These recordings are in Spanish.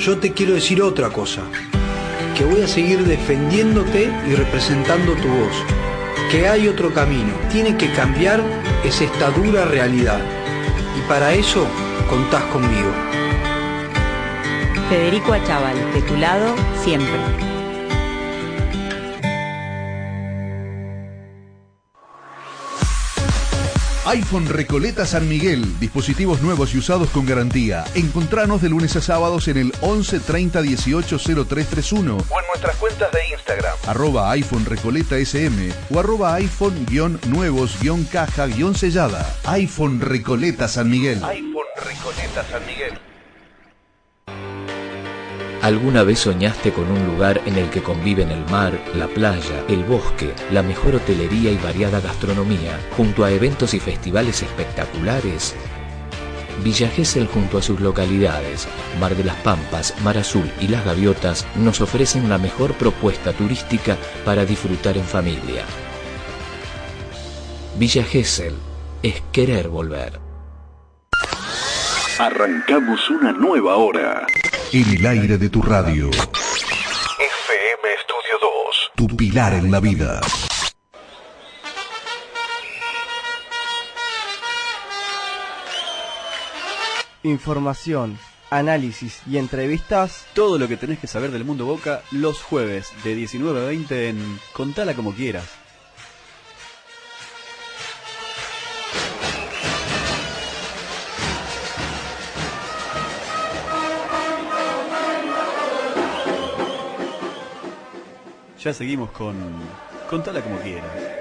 Yo te quiero decir otra cosa. Que voy a seguir defendiéndote y representando tu voz. Que hay otro camino. Tiene que cambiar es esta dura realidad. Y para eso contás conmigo. Federico Achával, de tu lado siempre. iPhone Recoleta San Miguel. Dispositivos nuevos y usados con garantía. Encontranos de lunes a sábados en el 11 30 18 0331 o en nuestras cuentas de Instagram. Arroba iPhone Recoleta SM o arroba iPhone nuevos caja sellada. iPhone Recoleta San Miguel. iPhone Recoleta San Miguel. ¿Alguna vez soñaste con un lugar en el que conviven el mar, la playa, el bosque, la mejor hotelería y variada gastronomía, junto a eventos y festivales espectaculares? Villa Gesell junto a sus localidades, Mar de las Pampas, Mar Azul y Las Gaviotas nos ofrecen la mejor propuesta turística para disfrutar en familia. Villa Gesell es querer volver. Arrancamos una nueva hora. En el aire de tu radio. FM Estudio 2. Tu pilar en la vida. Información, análisis y entrevistas. Todo lo que tenés que saber del mundo Boca los jueves de 19 a 20 en Contala como quieras. Ya seguimos con Contala como quieras.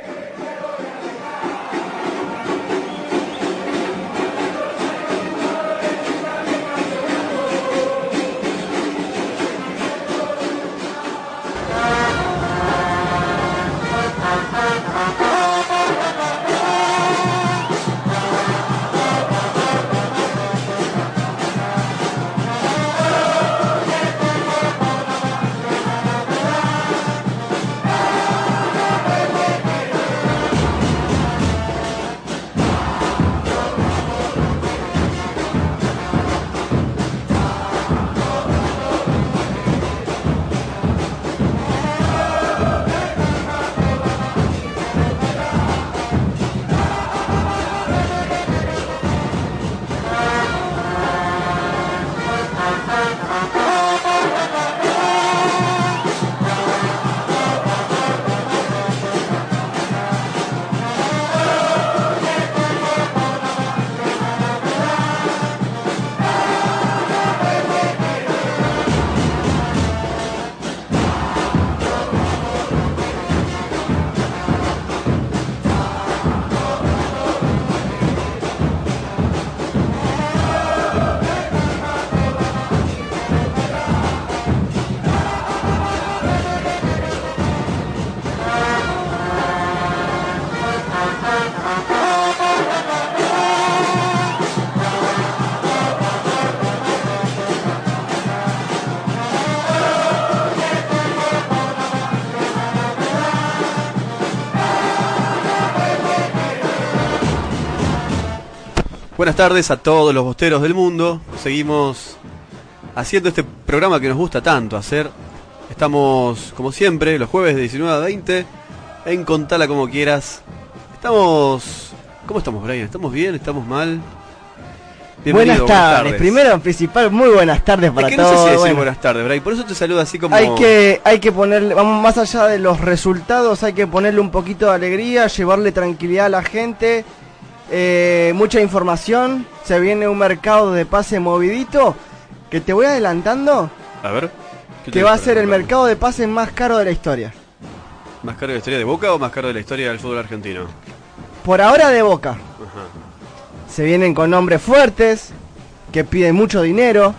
Buenas tardes a todos los bosteros del mundo. Seguimos haciendo este programa que nos gusta tanto hacer. Estamos, como siempre, los jueves de 19 a 20 en Contala como quieras. Estamos... ¿Cómo estamos, Brian? ¿Estamos bien? ¿Estamos mal? Buenas tardes. Primero, principal, muy buenas tardes para todos. No sé si decir buenas tardes, Brian. Por eso te saludo así como. Hay que, hay que ponerle, vamos más allá de los resultados, hay que ponerle un poquito de alegría, llevarle tranquilidad a la gente eh, mucha información. Se viene un mercado de pase movidito. Que te voy adelantando. A ver. Que va a ser el mercado de pases más caro de la historia. ¿Más caro de la historia de Boca o más caro de la historia del fútbol argentino? Por ahora de Boca. Se vienen con nombres fuertes. Que piden mucho dinero.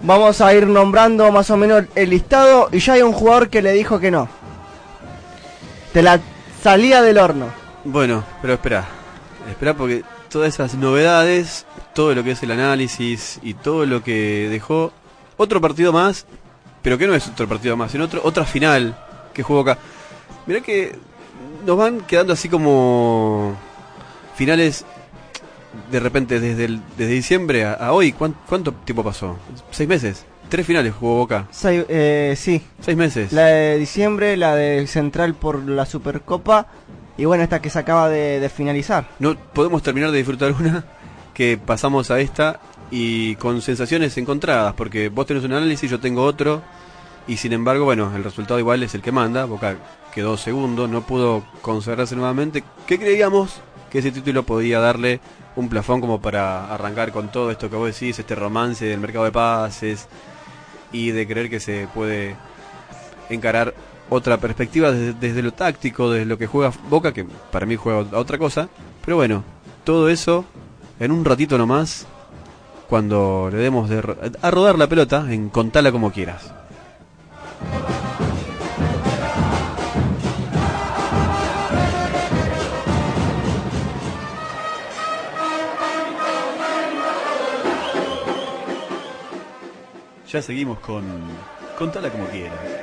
Vamos a ir nombrando más o menos el listado y ya hay un jugador que le dijo que no. Te la salía del horno. Bueno, pero espera. Espera porque todas esas novedades, todo lo que es el análisis y todo lo que dejó otro partido más, pero que no es otro partido más, sino otro, otra final que jugó acá. Mirá que nos van quedando así como finales de repente desde, el, desde diciembre a, hoy. ¿cuánto, tiempo pasó? ¿Seis meses? Tres finales jugó Boca. Seis, eh, sí. Seis meses. La de diciembre, la de Central por la Supercopa y bueno, esta que se acaba de, finalizar. No podemos terminar de disfrutar una que pasamos a esta y con sensaciones encontradas, porque vos tenés un análisis, yo tengo otro, y sin embargo, bueno, el resultado igual es el que manda. Boca quedó segundo, no pudo consagrarse nuevamente. ¿Qué creíamos que ese título podía darle un plafón como para arrancar con todo esto que vos decís, este romance del mercado de pases y de creer que se puede encarar otra perspectiva desde, lo táctico, desde lo que juega Boca, que para mí juega a otra cosa. Pero bueno, todo eso en un ratito nomás, cuando le demos a rodar la pelota en Contala como quieras. Ya seguimos con Contala como quieras.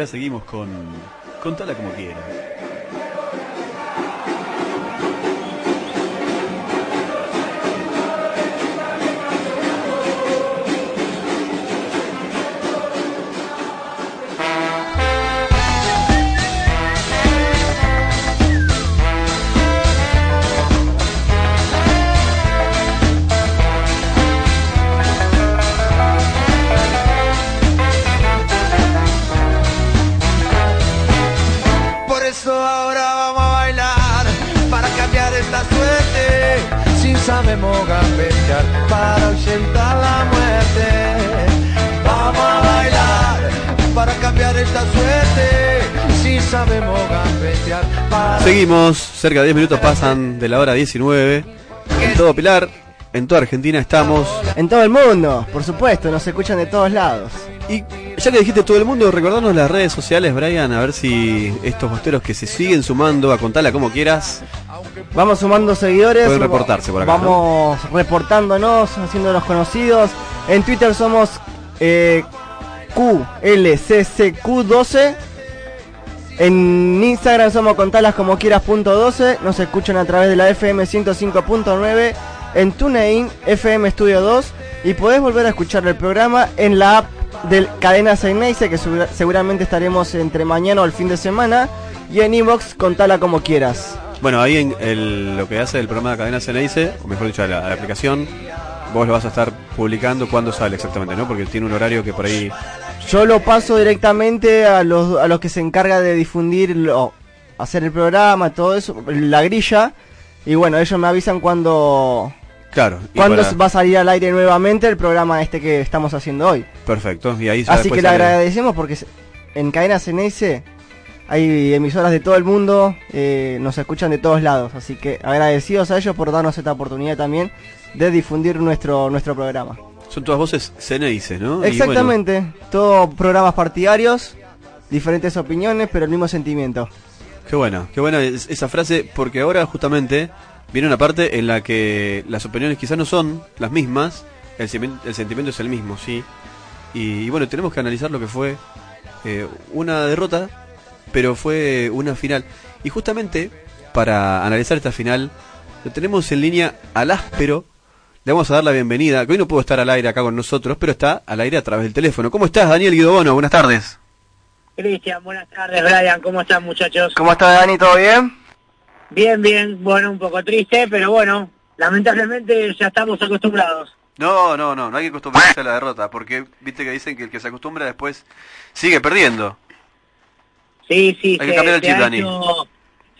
Ya seguimos con Contala como quiera. Seguimos, cerca de 10 minutos pasan de la hora 19. En todo Pilar, en toda Argentina estamos. En todo el mundo, por supuesto, nos escuchan de todos lados. Y ya que dijiste todo el mundo, recordarnos las redes sociales, Brian, a ver si estos bosteros que se siguen sumando a contarla como quieras. Vamos sumando seguidores. Pueden reportarse por acá, Vamos reportándonos, haciéndonos conocidos. En Twitter somos eh, QLCCQ12. En Instagram somos contalas como quieras punto 12. Nos escuchan a través de la FM 105.9. En TuneIn FM Studio 2. Y podés volver a escuchar el programa en la app del Cadena Seineise, que segura- seguramente estaremos entre mañana o el fin de semana. Y en Inbox contala como quieras. Bueno, ahí en lo que hace el programa de Cadena Ceneice, o mejor dicho, la, la aplicación, vos lo vas a estar publicando cuando sale exactamente, ¿no? Porque tiene un horario que por ahí... Yo lo paso directamente a los, a los que se encarga de difundir, lo- hacer el programa, todo eso, la grilla. Y bueno, ellos me avisan cuando, Claro. para- va a salir al aire nuevamente el programa este que estamos haciendo hoy. Perfecto, y ahí Así que le agradecemos porque en Cadena Ceneice hay emisoras de todo el mundo, eh, nos escuchan de todos lados. Así que agradecidos a ellos por darnos esta oportunidad también de difundir nuestro, nuestro programa. Son todas voces Ceneices, ¿no? Bueno, Exactamente, todos programas partidarios, diferentes opiniones, pero el mismo sentimiento. Qué buena, qué buena es- esa frase, porque ahora justamente viene una parte en la que las opiniones quizás no son las mismas, el, el sentimiento es el mismo, sí. Y, y bueno, tenemos que analizar lo que fue eh, una derrota, pero fue una final. Y justamente para analizar esta final, lo tenemos en línea al áspero. Le vamos a dar la bienvenida, que hoy no pudo estar al aire acá con nosotros, pero está al aire a través del teléfono. ¿Cómo estás, Daniel Guido Bono? Buenas tardes. Cristian, buenas tardes, Brian, ¿cómo están muchachos? ¿Cómo estás, Dani? ¿Todo bien? Bien, bien, bueno, un poco triste, pero bueno, lamentablemente ya estamos acostumbrados. No, no, no, no hay que acostumbrarse a la derrota, porque viste que dicen que el que se acostumbra después sigue perdiendo. Sí, sí, Hay que cambiar el se, chip, Dani.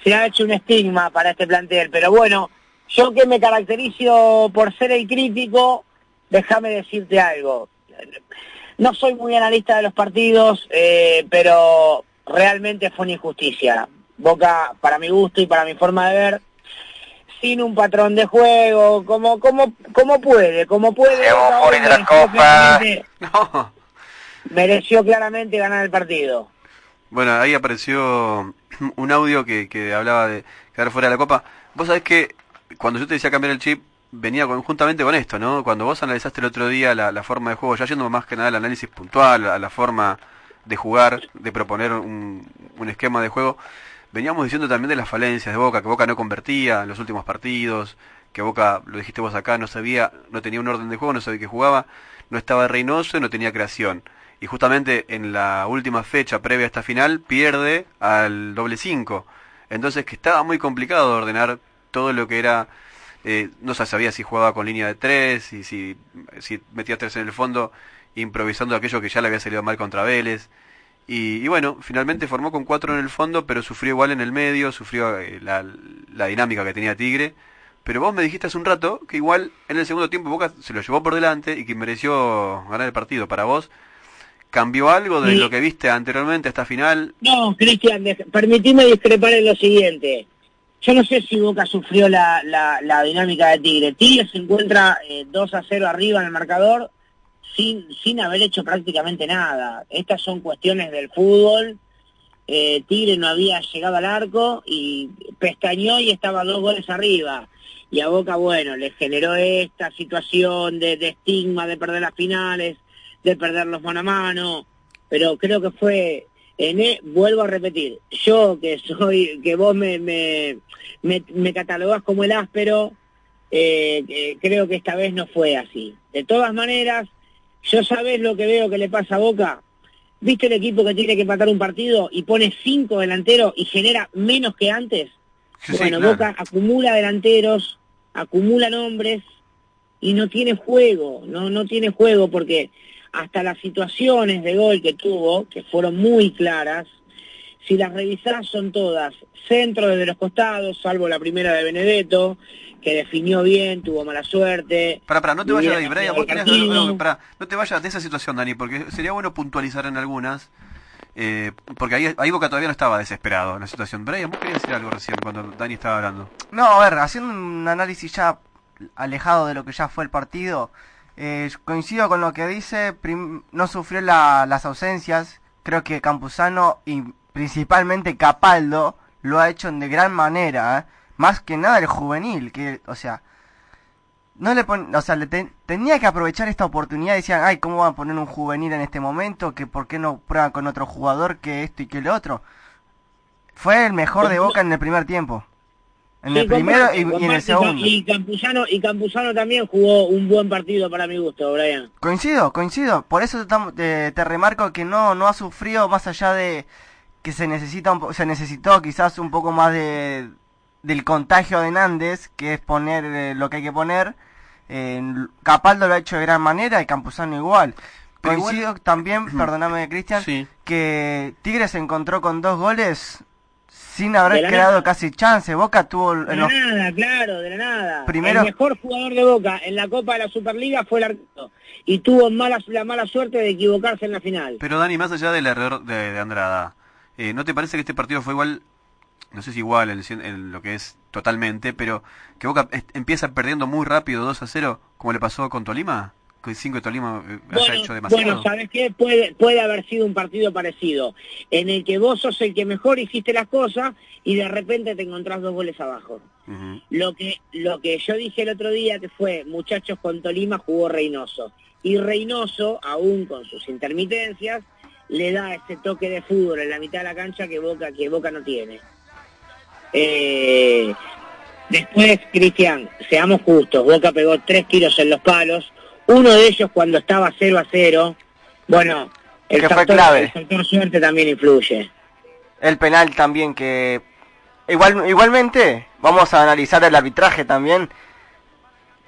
se ha hecho un estigma para este plantel, pero bueno, yo que me caracterizo por ser el crítico, déjame decirte algo. No soy muy analista de los partidos, eh, pero realmente fue una injusticia. Boca, para mi gusto y para mi forma de ver, sin un patrón de juego, como, como, como puede, como puede. Mereció claramente- No. Mereció claramente ganar el partido. Bueno, ahí apareció un audio que, que hablaba de quedar fuera de la copa. Vos sabés que cuando yo te decía cambiar el chip, venía conjuntamente con esto, ¿no? Cuando vos analizaste el otro día la, forma de juego, ya yendo más que nada al análisis puntual, a la forma de jugar, de proponer un, un esquema de juego, veníamos diciendo también de las falencias de Boca, que Boca no convertía en los últimos partidos, que Boca, lo dijiste vos acá, no sabía, no tenía un orden de juego, no sabía qué jugaba, no estaba Reynoso y no tenía creación. Y justamente en la última fecha previa a esta final pierde al doble 5. Entonces que estaba muy complicado ordenar todo lo que era, eh, no se sabía si jugaba con línea de 3, y si, si metía 3 en el fondo, improvisando aquello que ya le había salido mal contra Vélez. Y, y bueno, finalmente formó con 4 en el fondo, pero sufrió igual en el medio, sufrió eh, la, la dinámica que tenía Tigre. Pero vos me dijiste hace un rato que igual en el segundo tiempo Boca se lo llevó por delante y que mereció ganar el partido. Para vos, ¿cambió algo de Sí. lo que viste anteriormente a esta final? No, Cristian, permitime discrepar en lo siguiente. Yo no sé si Boca sufrió la, la, la dinámica de Tigre. Tigre se encuentra eh, 2 a 0 arriba en el marcador sin, sin haber hecho prácticamente nada. Estas son cuestiones del fútbol. Eh, Tigre no había llegado al arco y pestañó y estaba dos goles arriba. Y a Boca, bueno, le generó esta situación de, de estigma de perder las finales, de perder los mano a mano, pero creo que fue En e- vuelvo a repetir, yo que soy, que vos me, me, me, me catalogás como el áspero, eh, creo que esta vez no fue así. De todas maneras, yo sabés lo que veo que le pasa a Boca. ¿Viste el equipo que tiene que empatar un partido y pone cinco delanteros y genera menos que antes? Sí, bueno, claro. Boca acumula delanteros, acumula nombres y no tiene juego, no, no tiene juego porque hasta las situaciones de gol que tuvo, que fueron muy claras, si las revisás son todas centro desde los costados, salvo la primera de Benedetto, que definió bien, tuvo mala suerte. Pará, pará, no te vayas de ahí, Brian, vos el no, no te vayas de esa situación, Dani, porque sería bueno puntualizar en algunas, eh, porque ahí, ahí Boca todavía no estaba desesperado en la situación. Brian, vos querías decir algo recién cuando Dani estaba hablando. No, a ver, haciendo un análisis ya alejado de lo que ya fue el partido, eh, coincido con lo que dice, prim- no sufrió la- las ausencias, creo que Campuzano y principalmente Capaldo lo ha hecho de gran manera, ¿eh? más que nada el juvenil, que, o sea, no le pon- o sea, le ten- tenía que aprovechar esta oportunidad, decían, ay, ¿cómo van a poner un juvenil en este momento? que ¿Por qué no prueban con otro jugador que esto y que lo otro? Fue el mejor de Boca en el primer tiempo. En Sí, el primero y, y en el segundo. Y Campuzano, y Campuzano también jugó un buen partido para mi gusto, Brian. Coincido, coincido. Por eso te, te remarco que no, no ha sufrido más allá de que se necesita un po- se necesitó quizás un poco más de del contagio de Nández, que es poner eh, lo que hay que poner. Eh, Capaldo lo ha hecho de gran manera y Campuzano igual. Coincido también, perdóname Cristian, Sí. que Tigres se encontró con dos goles sin haber creado nada. casi chance. Boca tuvo De en la los nada, claro, de la nada. Primero- El mejor jugador de Boca en la Copa de la Superliga fue el arquero. Y tuvo mala, la mala suerte de equivocarse en la final. Pero Dani, más allá del error de, de Andrada, eh, ¿no te parece que este partido fue igual, no sé si igual en, cien- en lo que es totalmente, pero que Boca empieza perdiendo muy rápido 2 a 0, como le pasó con Tolima? Que 5 de Tolima eh, haya Bueno, hecho demasiado. bueno, ¿sabes qué? Puede, puede haber sido un partido parecido, en el que vos sos el que mejor hiciste las cosas y de repente te encontrás dos goles abajo. Lo que, lo que yo dije el otro día que fue, muchachos, con Tolima jugó Reynoso. Y Reynoso, aún con sus intermitencias, le da ese toque de fútbol en la mitad de la cancha que Boca, que Boca no tiene. Eh, después, Cristian, seamos justos, Boca pegó tres tiros en los palos, uno de ellos cuando estaba 0 a 0. Bueno, el Que fue factor, clave. el factor suerte también influye. El penal también que... Igual, igualmente, vamos a analizar el arbitraje también.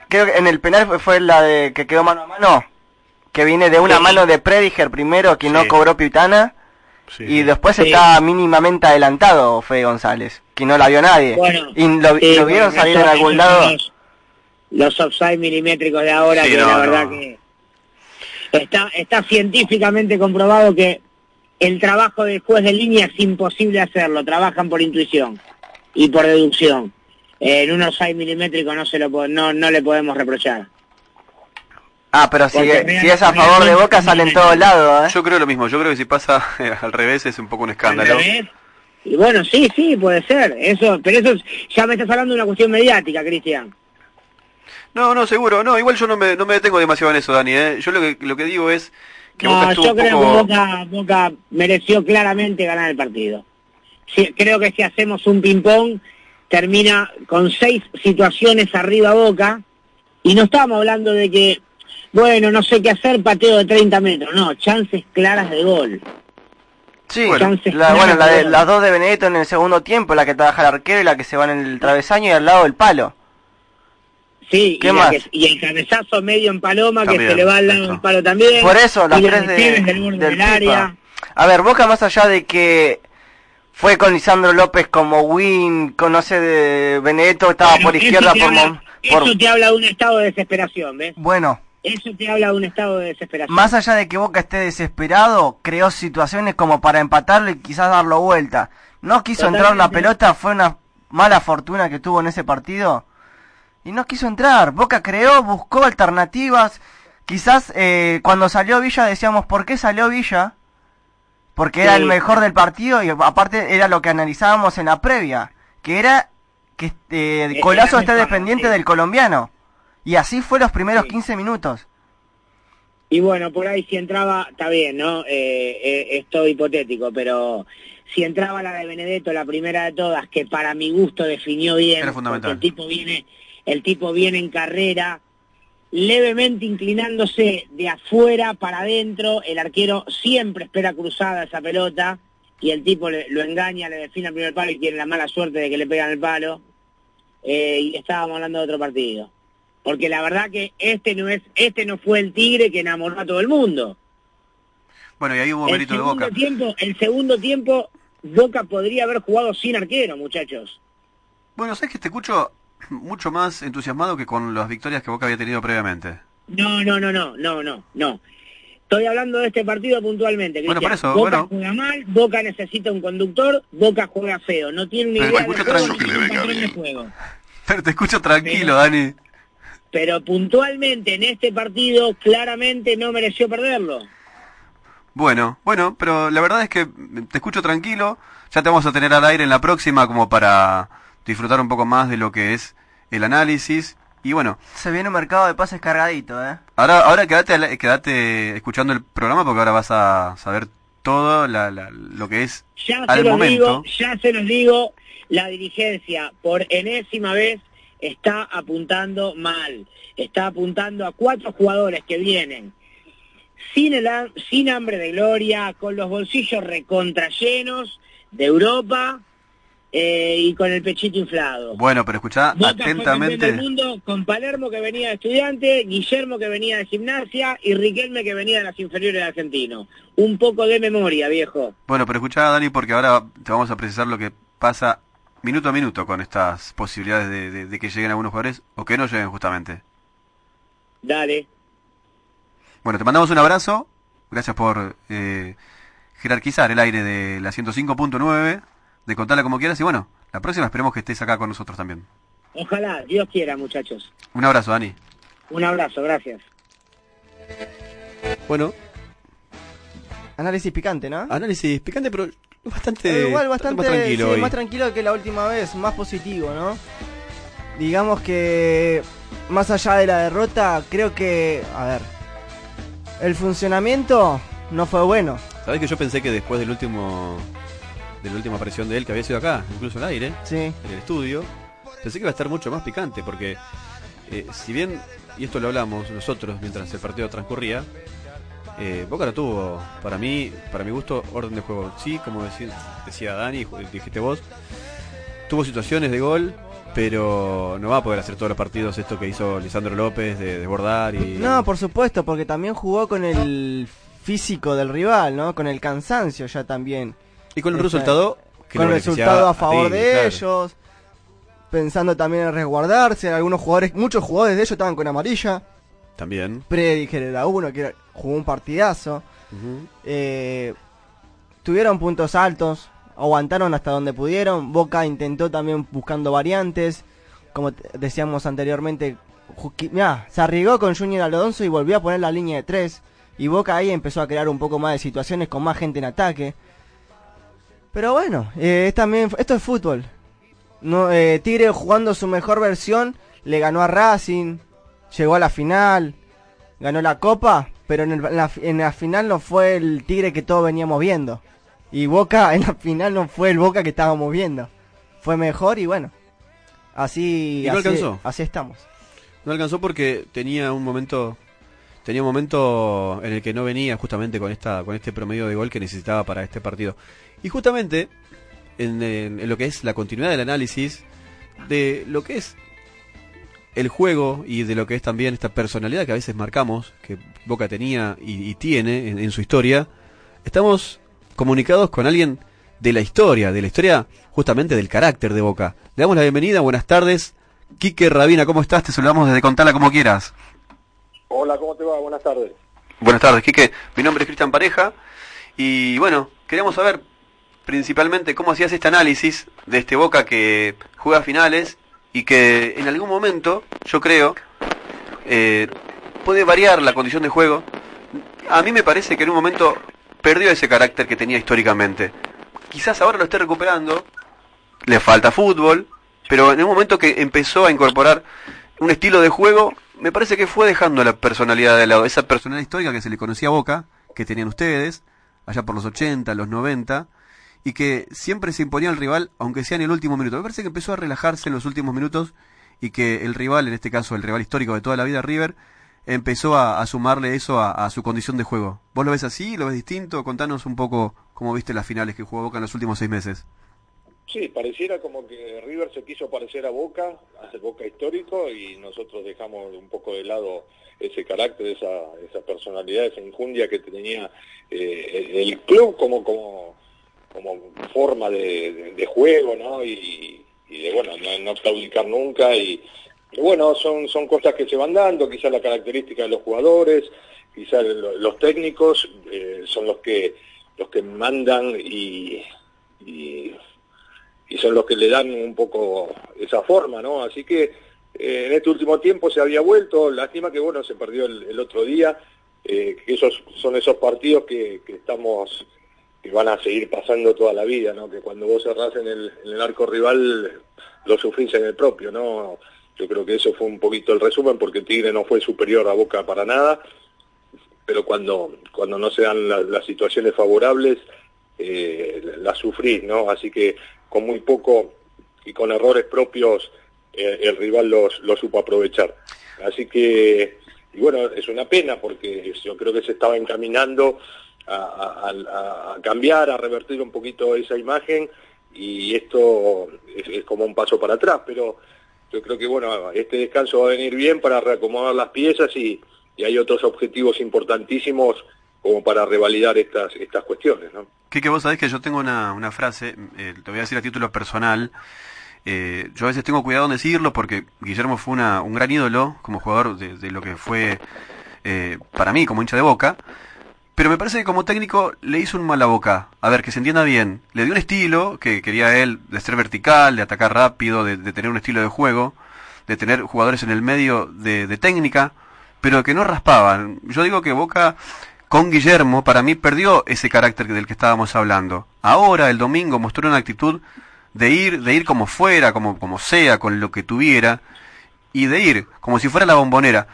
Creo que en el penal fue, fue la de que quedó mano a mano. Que viene de una Sí. mano de Prediger primero, que no cobró Pitana. Sí. Y después Sí. está mínimamente adelantado Fede González. Que no la vio nadie. Bueno, y lo, sí, lo vieron bueno, salir en algún lado. Los, offside milimétricos de ahora, Sí, que no, la no. verdad que está, está científicamente comprobado que el trabajo del juez de línea es imposible hacerlo, trabajan por intuición y por deducción. En un offside milimétrico no se lo no, no le podemos reprochar. Ah, pero si, es a favor de Boca sale en todos lados, ¿eh? Yo creo lo mismo, yo creo que si pasa al revés es un poco un ¿Al escándalo. revés? Y bueno, sí, sí, puede ser. Eso, pero eso es- ya me estás hablando de una cuestión mediática, Cristian. No, no, seguro, no, igual yo no me, no me detengo demasiado en eso, Dani, ¿eh? Yo lo que, lo que digo es que Boca No, estuvo yo creo poco... que Boca, Boca mereció claramente ganar el partido. Sí, creo que si hacemos un ping-pong, termina con seis situaciones arriba Boca, y no estamos hablando de que, bueno, no sé qué hacer, pateo de 30 metros, no, chances claras de gol. Sí, Bueno, la, bueno, la de, las dos de Benedetto en el segundo tiempo, la que trabaja el arquero y la que se va en el travesaño y al lado del palo. Sí, ¿Qué y, más? que- y el cabezazo medio en paloma, También, que se le va al lado del palo también. Por eso, las y tres de, del borde del del área. A ver, Boca más allá de que fue con Lisandro López como win, con no sé, de Benedetto estaba Bueno, por izquierda por, habla- mom- por- Eso te habla de un estado de desesperación, ¿ves? Bueno, Eso te habla de un estado de desesperación. más allá de que Boca esté desesperado, creó situaciones como para empatarlo y quizás darlo vuelta. No quiso entrar la pelota, fue una mala fortuna que tuvo en ese partido. Y no quiso entrar. Boca creó, buscó alternativas. Quizás eh, cuando salió Villa decíamos, ¿por qué salió Villa? Porque era el mejor del partido y aparte era lo que analizábamos en la previa. Que era que eh, Colazo esté mejor, dependiente sí. del colombiano. Y así fue los primeros Sí. 15 minutos. Y bueno, por ahí si entraba, está bien, ¿no? Eh, eh, esto hipotético, pero si entraba la de Benedetto, la primera de todas, que para mi gusto definió bien, Era fundamental. porque el tipo viene, el tipo viene en carrera, levemente inclinándose de afuera para adentro, el arquero siempre espera cruzada esa pelota y el tipo le- lo engaña, le define el primer palo y tiene la mala suerte de que le pegan el palo. Eh, y estábamos hablando de otro partido. Porque la verdad que este no es, este no fue el tigre que enamoró a todo el mundo. Bueno, y ahí hubo mérito de Boca. tiempo, el segundo tiempo, Boca podría haber jugado sin arquero, muchachos. Bueno, sabes que te escucho mucho más entusiasmado que con las victorias que Boca había tenido previamente. No, no, no, no, no, no, no. Estoy hablando de este partido puntualmente. Bueno, por eso, Boca bueno. juega mal, Boca necesita un conductor, Boca juega feo. No tiene ni Pero idea te de juego, venga, patrón de juego. Pero te escucho tranquilo, Pero- Dani. Pero puntualmente en este partido claramente no mereció perderlo. Bueno, bueno, pero la verdad es que te escucho tranquilo. Ya te vamos a tener al aire en la próxima como para disfrutar un poco más de lo que es el análisis. Y bueno, Se viene un mercado de pases cargadito, ¿eh? ahora, ahora quédate, quédate escuchando el programa porque ahora vas a saber todo la- la- lo que es Ya al se los momento. digo, ya se los digo, la dirigencia por enésima vez está apuntando mal. Está apuntando a cuatro jugadores que vienen sin, el, sin hambre de gloria, con los bolsillos recontra llenos de Europa eh, y con el pechito inflado. Bueno, pero escuchá Boca fue campeón del atentamente. mundo con Palermo que venía de estudiante, Guillermo que venía de gimnasia y Riquelme que venía de las inferiores de argentino. Un poco de memoria, viejo. Bueno, pero escuchá, Dani, porque ahora te vamos a precisar lo que pasa minuto a minuto con estas posibilidades de, de- de que lleguen algunos jugadores o que no lleguen justamente. Dale. Bueno, te mandamos un abrazo. Gracias por eh, jerarquizar el aire de la 105.9, de contarla como quieras. Y bueno, la próxima esperemos que estés acá con nosotros también. Ojalá, Dios quiera, muchachos. Un abrazo, Dani. Un abrazo, gracias. Bueno, Análisis picante, ¿no? análisis picante, pero bastante, Pero igual bastante más tranquilo sí, hoy. más tranquilo que la última vez, más positivo, ¿no? Digamos que más allá de la derrota, creo que, a ver, el funcionamiento no fue bueno. Sabés que yo pensé que después del último de la última aparición de él, que había sido acá, incluso al aire, Sí. en el estudio, pensé que iba a estar mucho más picante, porque eh, si bien, y esto lo hablamos nosotros mientras el partido transcurría, eh, Boca no tuvo, para mí, para mi gusto, orden de juego. Sí, como decía, decía Dani, dijiste vos, tuvo situaciones de gol, pero no va a poder hacer todos los partidos esto que hizo Lisandro López de desbordar y... No, por supuesto, porque también jugó con el físico del rival, ¿no? Con el cansancio ya también. Y con el Esta- resultado... que con resultado a favor de claro. ellos. Pensando también en resguardarse, algunos jugadores, muchos jugadores de ellos estaban con amarilla. También. Prediger era uno que era- jugó un partidazo. Eh, tuvieron puntos altos, aguantaron hasta donde pudieron. Boca intentó también buscando variantes. Como decíamos anteriormente, mirá, se arriesgó con Junior Alonso y volvió a poner la línea de tres. Y Boca ahí empezó a crear un poco más de situaciones con más gente en ataque. Pero bueno, eh, es también, esto es fútbol. No, eh, Tigre jugando su mejor versión, le ganó a Racing, llegó a la final, ganó la copa, pero en, el- en la, en la final no fue el Tigre que todos veníamos viendo. Y Boca en la final no fue el Boca que estábamos viendo. Fue mejor y bueno. Así, Y no así, alcanzó. así estamos. No alcanzó porque tenía un momento tenía un momento en el que no venía justamente con esta con este promedio de gol que necesitaba para este partido. Y justamente en, en- en lo que es la continuidad del análisis de lo que es el juego y de lo que es también esta personalidad que a veces marcamos, que Boca tenía y, y tiene en, en su historia, estamos comunicados con alguien de la historia, de la historia justamente del carácter de Boca. Le damos la bienvenida, buenas tardes. Quique Rabina, ¿cómo estás? Te saludamos desde Contala como quieras. Hola, ¿cómo te va? Buenas tardes. Buenas tardes, Quique. Mi nombre es Cristian Pareja y bueno, queríamos saber principalmente cómo hacías este análisis de este Boca que juega finales y que en algún momento, yo creo, eh, puede variar la condición de juego. A mí me parece que en un momento perdió ese carácter que tenía históricamente. Quizás ahora lo esté recuperando, le falta fútbol, pero en un momento que empezó a incorporar un estilo de juego me parece que fue dejando la personalidad de lado, esa personalidad histórica que se le conocía a Boca, que tenían ustedes, allá por los 80, los 90, y que siempre se imponía al rival, aunque sea en el último minuto. Me parece que empezó a relajarse en los últimos minutos y que el rival, en este caso el rival histórico de toda la vida, River, empezó a, sumarle eso a, su condición de juego. ¿Vos lo ves así? ¿Lo ves distinto? Contanos un poco cómo viste las finales que jugó Boca en los últimos seis meses. Sí, pareciera como que River se quiso parecer a Boca, a Boca histórico, y nosotros dejamos un poco de lado ese carácter, esa, esa personalidad, esa injundia que tenía eh, el club como, como, como forma de, juego, ¿no? Y, de, bueno, no, claudicar nunca, y, bueno, son, son cosas que se van dando, quizás la característica de los jugadores, quizás los técnicos eh, son los que, los que mandan y y son los que le dan un poco esa forma, ¿no? Así que eh, en este último tiempo se había vuelto, lástima que bueno, se perdió el, otro día, eh, que esos son esos partidos que, estamos, que van a seguir pasando toda la vida, ¿no? Que cuando vos cerrás en el, en el arco rival, lo sufrís en el propio, ¿no? Yo creo que eso fue un poquito el resumen, porque Tigre no fue superior a Boca para nada, pero cuando, cuando no se dan las situaciones favorables, eh, la sufrís, ¿no? Así que con muy poco y con errores propios eh, el rival los, los supo aprovechar. Así que, y bueno, es una pena porque yo creo que se estaba encaminando a, cambiar, a revertir un poquito esa imagen y esto es, como un paso para atrás, pero yo creo que bueno, este descanso va a venir bien para reacomodar las piezas y, y hay otros objetivos importantísimos como para revalidar estas, estas cuestiones. ¿no? que vos sabés que yo tengo una, una frase, eh, te voy a decir a título personal, eh, yo a veces tengo cuidado en decirlo porque Guillermo fue una, un gran ídolo como jugador de, lo que fue eh, para mí como hincha de boca, pero me parece que como técnico le hizo un mal a boca. A ver, que se entienda bien. Le dio un estilo que quería él de ser vertical, de atacar rápido, de, tener un estilo de juego, de tener jugadores en el medio de, de técnica, pero que no raspaban. Yo digo que Boca con Guillermo, para mí perdió ese carácter del que estábamos hablando. Ahora, el domingo, mostró una actitud de ir, de ir como fuera, como, como sea, con lo que tuviera, y de ir, como si fuera la bombonera.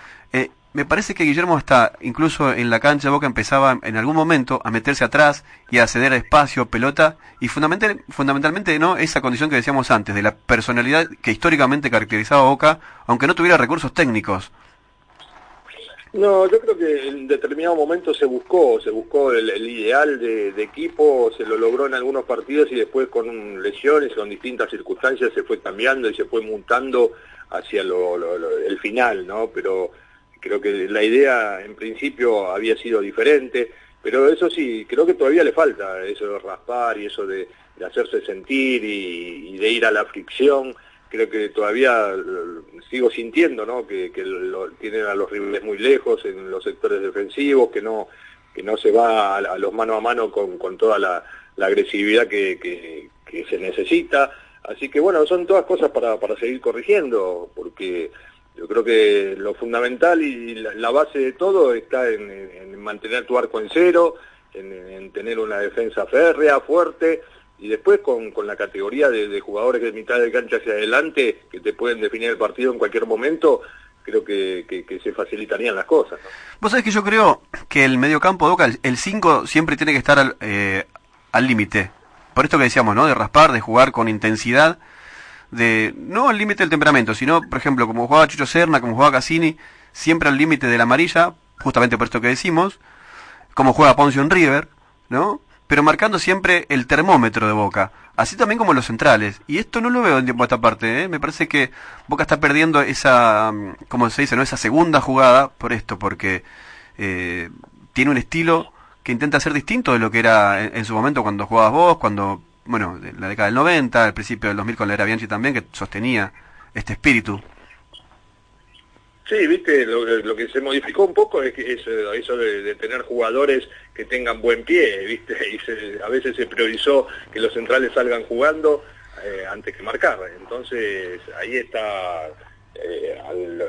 Me parece que Guillermo está, incluso en la cancha Boca empezaba en algún momento a meterse atrás y a ceder espacio, pelota, y fundamental, fundamentalmente no esa condición que decíamos antes, de la personalidad que históricamente caracterizaba a Boca, aunque no tuviera recursos técnicos. No, yo creo que en determinado momento se buscó, se buscó el, ideal de, equipo, se lo logró en algunos partidos y después con lesiones, con distintas circunstancias se fue cambiando y se fue mutando hacia el final, ¿no? Pero creo que la idea en principio había sido diferente, pero eso sí, creo que todavía le falta eso de raspar y eso de, hacerse sentir y de ir a la fricción creo que todavía sigo sintiendo ¿no? que, lo, tienen a los rivales muy lejos en los sectores defensivos, que no, que no se va a, los mano a mano con, toda la, agresividad que, que, se necesita. Así que bueno, son todas cosas para seguir corrigiendo, porque yo creo que lo fundamental y la, base de todo está en, mantener tu arco en cero, en tener una defensa férrea, fuerte, y después con, con la categoría de, jugadores de mitad de cancha hacia adelante que te pueden definir el partido en cualquier momento, creo que, se facilitarían las cosas. Vos sabés que yo creo que el mediocampo de Boca, el 5 siempre tiene que estar eh, al límite. Por esto que decíamos, ¿no? De raspar, de jugar con intensidad, de no al límite del temperamento, sino, por ejemplo, como jugaba Chucho Serna, como jugaba Cassini, siempre al límite de la amarilla, justamente por esto que decimos, como juega Poncio en River, ¿no? pero marcando siempre el termómetro de Boca, así también como los centrales. Y esto no lo veo en tiempo a esta parte, ¿eh? me parece que Boca está perdiendo esa, mm, como se dice, no esa segunda jugada por esto, porque eh, tiene un estilo que intenta ser distinto de lo que era en, su momento cuando jugabas vos, cuando, bueno, en la década del 90, al principio del 2000 con la era Bianchi también, que sostenía este espíritu. Sí, viste, lo, que se modificó un poco es, que eso de, tener jugadores que tengan buen pie, viste, y a veces se priorizó que los centrales salgan jugando eh, antes que marcar. Entonces ahí está eh,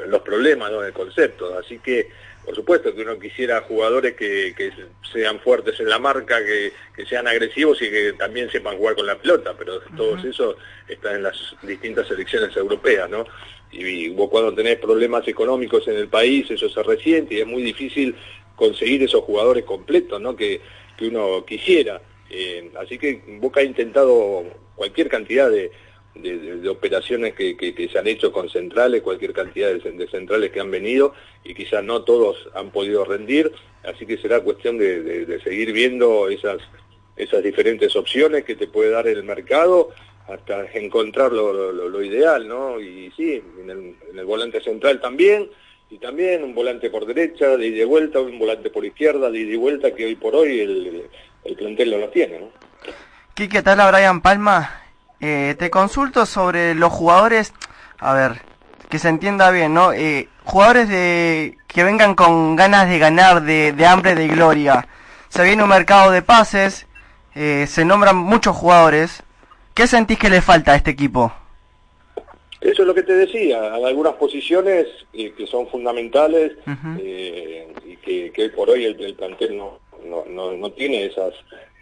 los problemas ¿no? del concepto. Así que, por supuesto que uno quisiera jugadores que, que sean fuertes en la marca, que, que sean agresivos y que también sepan jugar con la pelota, pero todo eso está en las distintas selecciones europeas, ¿no? Y, vos cuando tenés problemas económicos en el país, eso se resiente y es muy difícil conseguir esos jugadores completos, ¿no? Que, que uno quisiera. Eh, así que Boca ha intentado cualquier cantidad de, de, operaciones que, que- se han hecho con centrales, cualquier cantidad de, centrales que han venido y quizás no todos han podido rendir, así que será cuestión de, seguir viendo esas, esas diferentes opciones que te puede dar el mercado hasta encontrar lo, ideal, ¿no? Y sí, en el, en el volante central también, y también un volante por derecha, de ida y vuelta, un volante por izquierda, de ida y vuelta, que hoy por hoy el, el plantel no lo tiene, ¿no? Quique, te habla Brian Palma. Eh, te consulto sobre los jugadores, a ver, que se entienda bien, ¿no? Eh, jugadores de que vengan con ganas de ganar, de, de hambre de gloria. Se viene un mercado de pases, eh, se nombran muchos jugadores. ¿Qué sentís que le falta a este equipo? Eso es lo que te decía, hay algunas posiciones eh, que son fundamentales eh, y que, que hoy por hoy el, el plantel no, no, no, no tiene esas,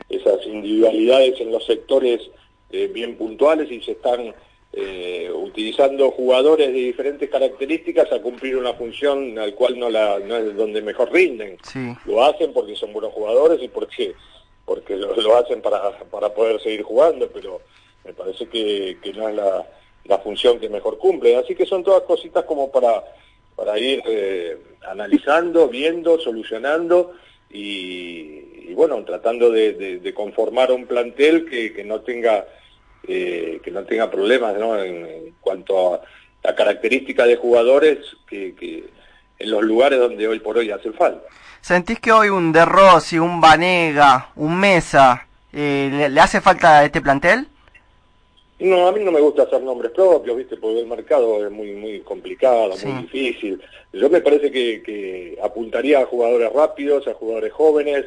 esas individualidades en los sectores eh, bien puntuales y se están eh, utilizando jugadores de diferentes características a cumplir una función al cual no, la, no es donde mejor rinden. Sí. Lo hacen porque son buenos jugadores y porque, porque lo, lo hacen para, para poder seguir jugando, pero me parece que, que no es la, la función que mejor cumple. Así que son todas cositas como para, para ir eh, analizando, viendo, solucionando y, y bueno, tratando de, de- de conformar un plantel que, que no tenga eh, que no tenga problemas ¿no? En, cuanto a la característica de jugadores que, que en los lugares donde hoy por hoy hace falta. ¿Sentís que hoy un De Rossi, un Vanega, un Mesa, eh, le, le hace falta a este plantel? No, a mí no me gusta hacer nombres propios, ¿viste? Porque el mercado es muy muy complicado, Sí. muy difícil. Yo me parece que, que apuntaría a jugadores rápidos, a jugadores jóvenes,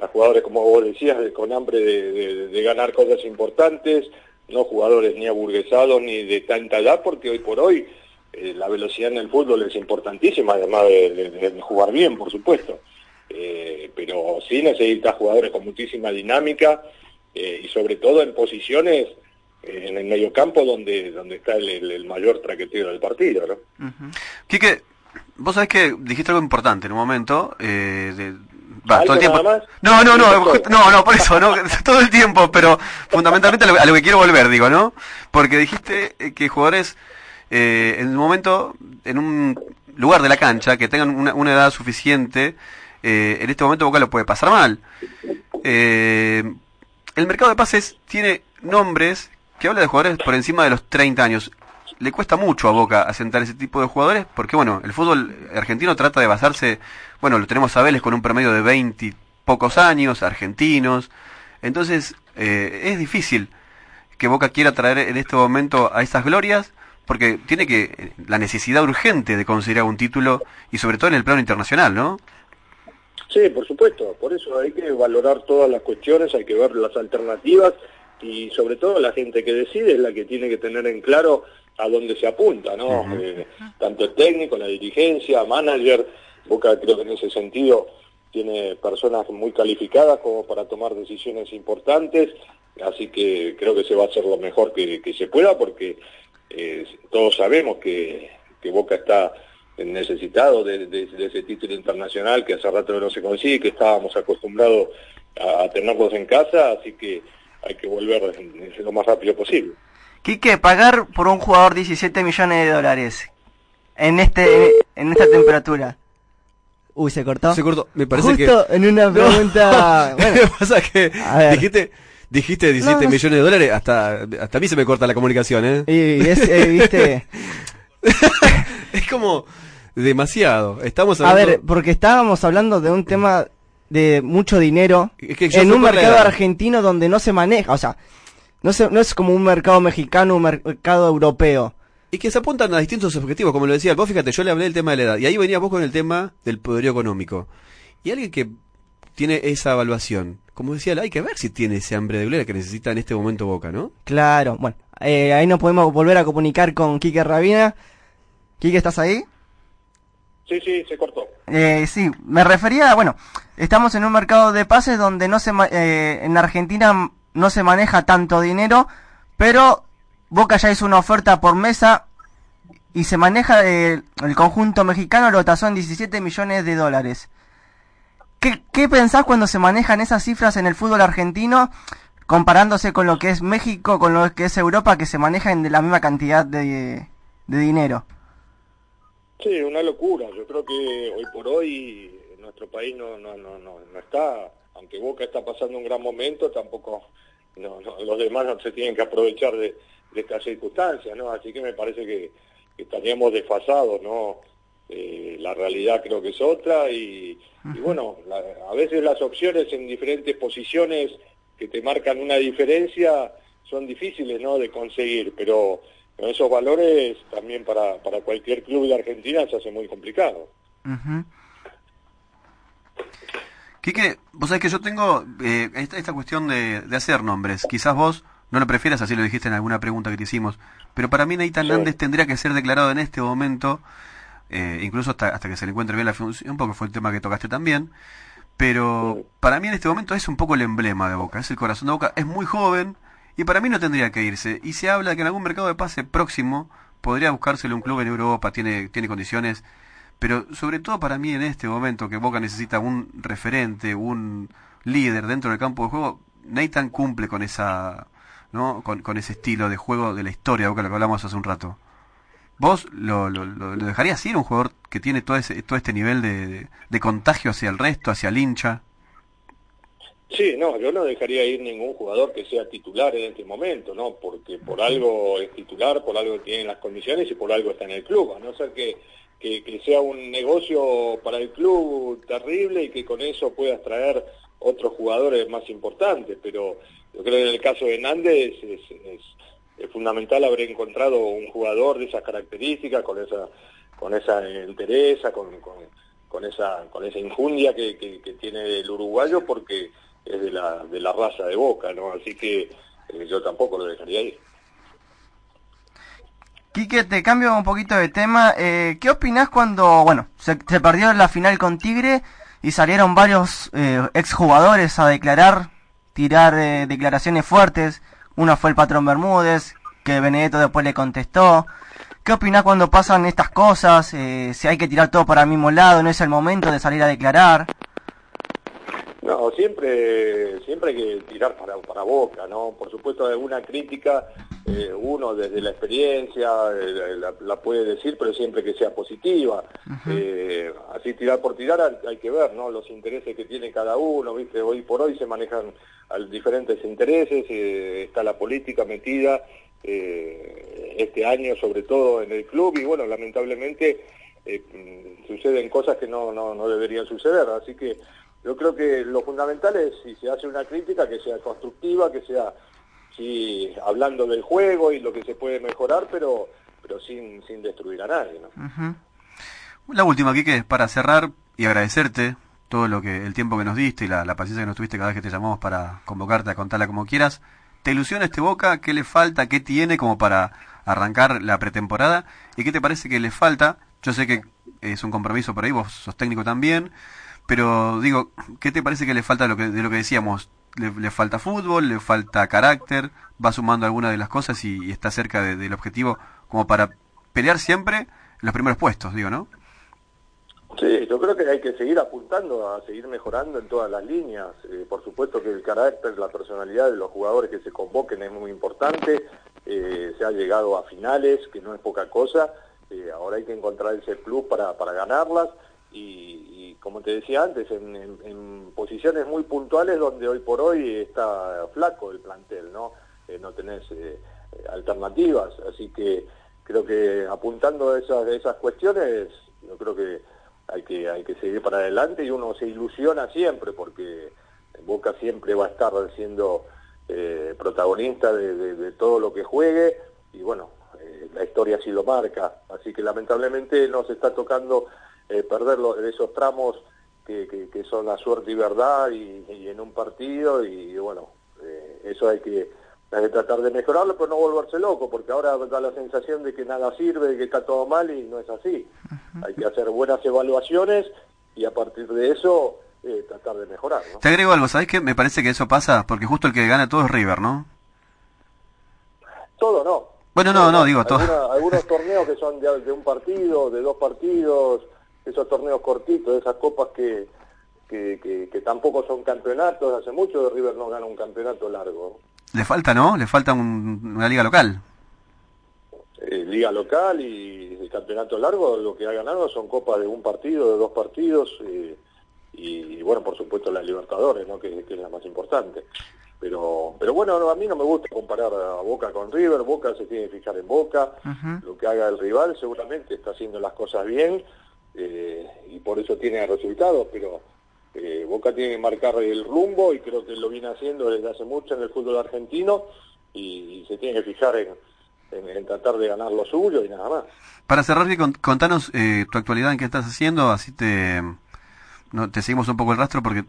a jugadores, como vos decías, de- con hambre de, de- de ganar cosas importantes, no jugadores ni aburguesados ni de tanta edad, porque hoy por hoy eh, la velocidad en el fútbol es importantísima, además de, jugar bien, por supuesto. Eh, pero sí necesitas jugadores con muchísima dinámica eh, y sobre todo en posiciones en el mediocampo donde donde está el, el- el mayor traqueteo del partido, ¿no? Quique, vos sabés que dijiste algo importante en un momento. Eh, de, va, ¿Algo todo el tiempo. nada más? No, no, no, no, no, por eso, no, todo el tiempo, pero fundamentalmente a lo, a lo que quiero volver, digo, ¿no? Porque dijiste eh, que jugadores eh, en un momento, en un lugar de la cancha, que tengan una, una edad suficiente, eh, en este momento Boca lo puede pasar mal. Eh, el mercado de pases tiene nombres que habla de jugadores por encima de los 30 años. Le cuesta mucho a Boca asentar ese tipo de jugadores porque, bueno, el fútbol argentino trata de basarse, bueno, lo tenemos a Vélez con un promedio de 20 y pocos años, argentinos. Entonces, eh, es difícil que Boca quiera traer en este momento a esas glorias porque tiene que la necesidad urgente de conseguir un título y sobre todo en el plano internacional, ¿no? Sí, por supuesto, por eso hay que valorar todas las cuestiones, hay que ver las alternativas y sobre todo la gente que decide es la que tiene que tener en claro a dónde se apunta, ¿no? Eh, tanto el técnico, la dirigencia, manager, Boca creo que en ese sentido tiene personas muy calificadas como para tomar decisiones importantes, así que creo que se va a hacer lo mejor que, que se pueda porque eh, todos sabemos que, que Boca está necesitado de, de- de ese título internacional que hace rato no se consigue, que estábamos acostumbrados a, a tenerlos en casa, así que hay que volver lo más rápido posible. Quique, pagar por un jugador 17 millones de dólares en este en esta temperatura. Uy, se cortó. Se cortó. Me parece Justo que. en una pregunta. Lo que pasa es que A dijiste, dijiste 17 No, no millones de dólares, hasta, hasta a mí se me corta la comunicación, ¿eh? Y es, eh, viste. Es como demasiado. Estamos A hablando. ver, porque estábamos hablando de un tema de mucho dinero que en un mercado argentino donde no se maneja, o sea, no, se, no es como un mercado mexicano, un mercado europeo. Y que se apuntan a distintos objetivos, como lo decía. Vos fíjate, yo le hablé del tema de la edad. Y ahí venía vos con el tema del poderío económico. Y alguien que tiene esa evaluación, como decía, hay que ver si tiene ese hambre de gloria que necesita en este momento Boca, ¿no? Claro, bueno, eh, ahí nos podemos volver a comunicar con Quique Rabina. Quique, ¿estás ahí? Sí, sí, se cortó. Eh, sí, me refería, bueno, estamos en un mercado de pases donde no se, eh, en Argentina no se maneja tanto dinero, pero Boca ya hizo una oferta por mesa y se maneja eh, el conjunto mexicano lo tasó en 17 millones de dólares. ¿Qué, ¿Qué pensás cuando se manejan esas cifras en el fútbol argentino comparándose con lo que es México, con lo que es Europa, que se manejan de la misma cantidad de, de dinero? Sí, una locura. Yo creo que hoy por hoy nuestro país no, no, no, no, no está, aunque Boca está pasando un gran momento, tampoco no, los demás no se tienen que aprovechar de, de estas circunstancias, ¿no? Así que me parece que, estaríamos desfasados, ¿no? Eh, la realidad creo que es otra y, bueno, a veces las opciones en diferentes posiciones que te marcan una diferencia son difíciles, ¿no? De conseguir, pero con esos valores también para, para cualquier club de Argentina se hace muy complicado. Quique, vos sabés que yo tengo eh, esta, esta, cuestión de, de, hacer nombres. Quizás vos no lo prefieras, así lo dijiste en alguna pregunta que te hicimos. Pero para mí Nathan Nández tendría que ser declarado en este momento, eh, incluso hasta, hasta que se le encuentre bien la función, porque fue el tema que tocaste también. Pero para mí en este momento es un poco el emblema de Boca, es el corazón de Boca. Es muy joven, y para mí no tendría que irse. Y se habla de que en algún mercado de pase próximo podría buscárselo un club en Europa, tiene, tiene condiciones. Pero sobre todo para mí en este momento que Boca necesita un referente, un líder dentro del campo de juego, Nathan cumple con esa, ¿no? Con, ese estilo de juego de la historia, Boca, lo que hablamos hace un rato. ¿Vos lo, dejarías ir un jugador que tiene todo, ese, todo este nivel de, de contagio hacia el resto, hacia el hincha? Sí, no, yo no dejaría ir ningún jugador que sea titular en este momento, ¿no? Porque por algo es titular, por algo tiene las condiciones y por algo está en el club, a no ser que, que, sea un negocio para el club terrible y que con eso puedas traer otros jugadores más importantes, pero yo creo que en el caso de Hernández es, es, fundamental haber encontrado un jugador de esas características, con esa con esa entereza, con, con, esa con esa injundia que, que tiene el uruguayo, porque es de la, de la raza de Boca, ¿no? Así que eh, yo tampoco lo dejaría ir. Quique, te cambio un poquito de tema. Eh, ¿Qué opinás cuando, bueno, se, se, perdió la final con Tigre y salieron varios eh, exjugadores a declarar, tirar eh, declaraciones fuertes? Uno fue el patrón Bermúdez, que Benedetto después le contestó. ¿Qué opinás cuando pasan estas cosas? Eh, si hay que tirar todo para el mismo lado, no es el momento de salir a declarar. No, siempre, siempre hay que tirar para, para boca, ¿no? Por supuesto, alguna crítica, eh, uno desde la experiencia eh, la, puede decir, pero siempre que sea positiva. eh, así tirar por tirar hay, que ver, ¿no? Los intereses que tiene cada uno, ¿viste? Hoy por hoy se manejan diferentes intereses, está la política metida este año sobre todo en el club y bueno, lamentablemente eh, suceden cosas que no, no, no deberían suceder, así que yo creo que lo fundamental es, si se hace una crítica, que sea constructiva, que sea sí, hablando del juego y lo que se puede mejorar, pero, pero sin, sin destruir a nadie. ¿no? La última, Kike, para cerrar y agradecerte todo lo que el tiempo que nos diste y la, la, paciencia que nos tuviste cada vez que te llamamos para convocarte a contarla como quieras. ¿Te ilusiona este Boca? ¿Qué le falta? ¿Qué tiene como para arrancar la pretemporada? ¿Y qué te parece que le falta? Yo sé que es un compromiso por ahí, vos sos técnico también, pero digo, ¿qué te parece que le falta lo que, de lo que decíamos? Le, falta fútbol, le falta carácter, va sumando algunas de las cosas y, está cerca del objetivo como para pelear siempre en los primeros puestos, digo, ¿no? Sí, yo creo que hay que seguir apuntando a seguir mejorando en todas las líneas. Eh, por supuesto que el carácter, la personalidad de los jugadores que se convoquen es muy importante. Eh, se ha llegado a finales, que no es poca cosa. Eh, ahora hay que encontrar ese plus para, para ganarlas y, como te decía antes, en, posiciones muy puntuales donde hoy por hoy está flaco el plantel, ¿no? Eh, no tenés eh, alternativas, así que creo que apuntando a esas, esas cuestiones, yo creo que hay que hay que seguir para adelante y uno se ilusiona siempre porque Boca siempre va a estar siendo eh, protagonista de, todo lo que juegue y bueno, la historia así lo marca, así que lamentablemente nos está tocando eh, perder esos tramos que, que, son la suerte y verdad y, en un partido y, bueno, eh, eso hay que hay que tratar de mejorarlo, pero no volverse loco, porque ahora da la sensación de que nada sirve, de que está todo mal y no es así. Hay que hacer buenas evaluaciones y a partir de eso eh, tratar de mejorar. ¿no? Te agrego algo, ¿sabes qué? Me parece que eso pasa porque justo el que gana todo es River, ¿no? Todo no. Bueno, no, no, digo todo. Alguna- algunos torneos que son de, de un partido, de dos partidos, esos torneos cortitos, esas copas que, que, que- que tampoco son campeonatos, hace mucho de River no gana un campeonato largo. Le falta, ¿no? Le falta un- una liga local. Eh, liga local y el campeonato largo, lo que ha ganado son copas de un partido, de dos partidos, eh, y, bueno, por supuesto la Libertadores, ¿no? que, que es la más importante. Pero, pero bueno, no, a mí no me gusta comparar a Boca con River, Boca se tiene que fijar en Boca, lo que haga el rival seguramente está haciendo las cosas bien eh, y por eso tiene resultados, pero eh, Boca tiene que marcar el rumbo y creo que lo viene haciendo desde hace mucho en el fútbol argentino y, se tiene que fijar en, en- tratar de ganar lo suyo y nada más. Para cerrar, contanos eh, tu actualidad, en qué estás haciendo, así te, no, te seguimos un poco el rastro porque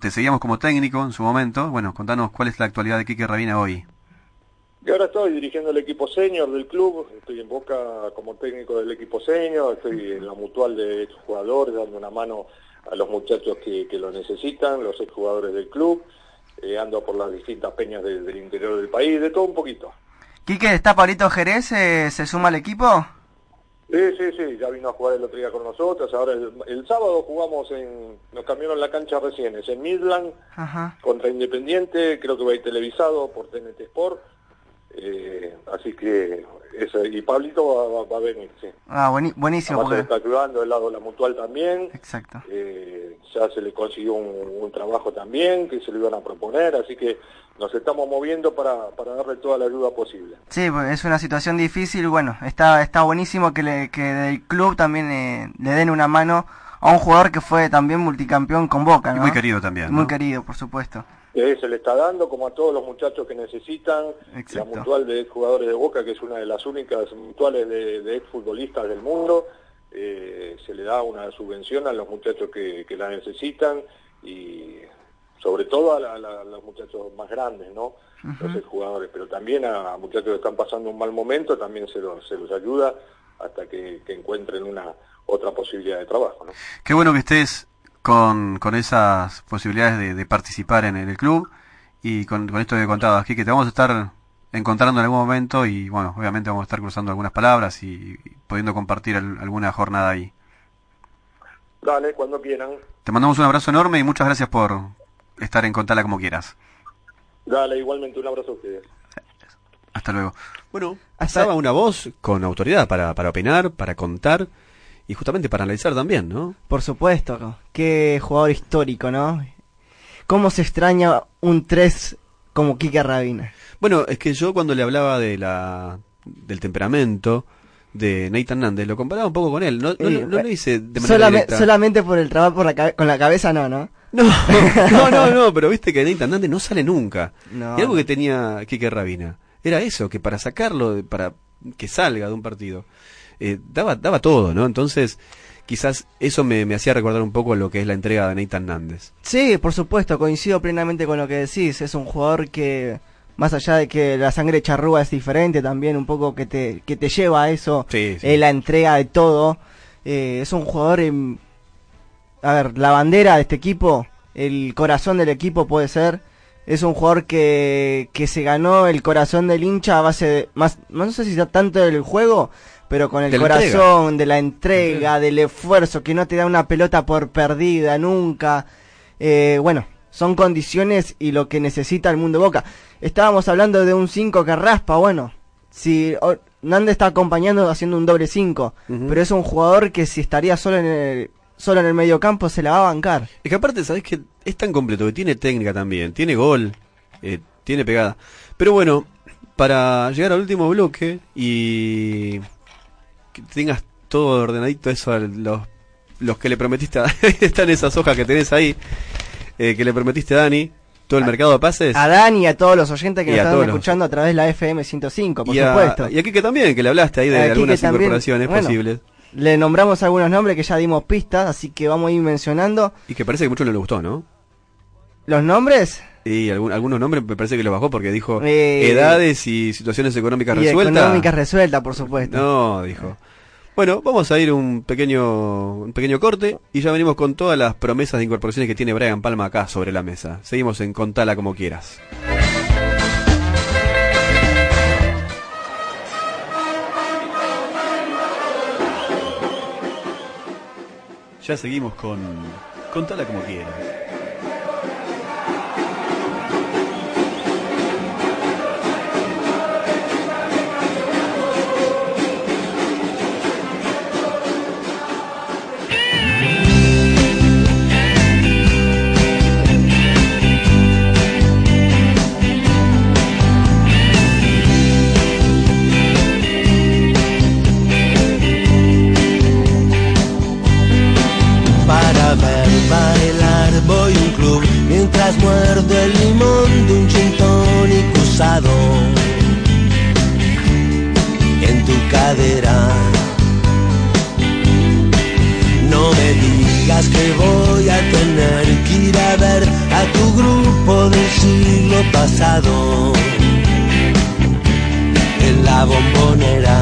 te seguíamos como técnico en su momento. Bueno, contanos cuál es la actualidad de Quique Rabina hoy. Y ahora estoy dirigiendo el equipo senior del club, estoy en Boca como técnico del equipo senior, estoy en la mutual de jugadores dando una mano a los muchachos que, que lo necesitan, los exjugadores del club, eh, ando por las distintas peñas de- del interior del país, de todo un poquito. Quique, ¿está Pablito Jerez? eh, ¿Se suma al equipo? Sí, sí, sí, ya vino a jugar el otro día con nosotros, ahora el, el sábado jugamos en, nos cambiaron la cancha recién, es en Midland, Ajá. contra Independiente, creo que va a ir televisado por TNT Sport, eh, así que, ese, y Pablito va, va- va a venir, sí. Ah, buenísimo. Se Porque... está ayudando del lado de la mutual también. Exacto. Eh, ya se le consiguió un, un trabajo también que se lo iban a proponer, así que nos estamos moviendo para, para darle toda la ayuda posible. Sí, pues, es una situación difícil. Bueno, está, está buenísimo que, le, que del club también eh, le den una mano a un jugador que fue también multicampeón con Boca, muy querido también, Muy querido, por supuesto. Eh, se le está dando, como a todos los muchachos que necesitan, Exacto. la mutual de jugadores de Boca, que es una de las únicas mutuales de, de exfutbolistas del mundo, eh, se le da una subvención a los muchachos que, que la necesitan y sobre todo a, la- los muchachos más grandes, ¿no? Los exjugadores, pero también a, a muchachos que están pasando un mal momento, también se los, se los ayuda hasta que, que encuentren una otra posibilidad de trabajo, ¿no? Qué bueno que estés con, con esas posibilidades de, de participar en, en el club y con, con esto que contabas, aquí que te vamos a estar encontrando en algún momento y bueno, obviamente vamos a estar cruzando algunas palabras y, y pudiendo compartir al- alguna jornada ahí. Dale, cuando quieran. Te mandamos un abrazo enorme y muchas gracias por estar en Contala como quieras. Dale, igualmente un abrazo a ustedes. Hasta luego. Bueno, estaba una voz con autoridad para, para opinar, para contar y justamente para analizar también, ¿no? Por supuesto, qué jugador histórico, ¿no? ¿Cómo se extraña un 3 como Kike Rabina? Bueno, es que yo cuando le hablaba de la del temperamento de Nathan Nández, lo comparaba un poco con él. No, no, no lo hice de manera Solame- directa. solamente por el trabajo por la con la cabeza, no, ¿no? No, no, no, no, pero viste que Nathan Nández no sale nunca. No. y algo que tenía Kike Rabina era eso, que para sacarlo, para que salga de un partido, eh, daba, daba todo, ¿no? Entonces, quizás eso me, me hacía recordar un poco lo que es la entrega de Nathan Nández. Sí, por supuesto, coincido plenamente con lo que decís. Es un jugador que, más allá de que la sangre charrúa es diferente, también un poco que te, que te lleva a eso, Sí, sí. eh, la entrega de todo. Eh, es un jugador, em, a ver, la bandera de este equipo, el corazón del equipo puede ser. Es un jugador que, que se ganó el corazón del hincha a base de, más, no sé si sea tanto del juego, pero con el corazón, de la entrega, del esfuerzo, que no te da una pelota por perdida nunca. Eh, bueno, son condiciones y lo que necesita el mundo Boca. Estábamos hablando de un 5 que raspa, bueno, si o- Nández está acompañando haciendo un doble 5, Ujú. pero es un jugador que si estaría solo en el solo en el mediocampo se la va a bancar. Es que aparte, ¿sabés que Es tan completo que tiene técnica también, tiene gol, eh, tiene pegada. Pero bueno, para llegar al último bloque y que tengas todo ordenadito eso a los, los que le prometiste a están esas hojas que tenés ahí, eh, que le prometiste a Dani, todo el mercado de pases. A Dani y a todos los oyentes que nos están todos los- escuchando a través de la FM 105, por y, a, supuesto. y a Kike también, que le hablaste ahí de algunas también, incorporaciones bueno. posibles. Le nombramos algunos nombres que ya dimos pistas, así que vamos a ir mencionando. Y que parece que mucho no le gustó, ¿no? ¿Los nombres? Y algún- algunos nombres me parece que los bajó porque dijo Eh, edades y situaciones económicas resueltas. económica resuelta, por supuesto. No, dijo. Bueno, vamos a ir un pequeño, un pequeño corte y ya venimos con todas las promesas de incorporaciones que tiene Brian Palma acá sobre la mesa. Seguimos en Contala como quieras. Ya seguimos con Contala como quieras. Ver bailar voy a un club mientras muerdo el limón de un gin tonic usado en tu cadera. No me digas que voy a tener que ir a ver a tu grupo del siglo pasado en la bombonera.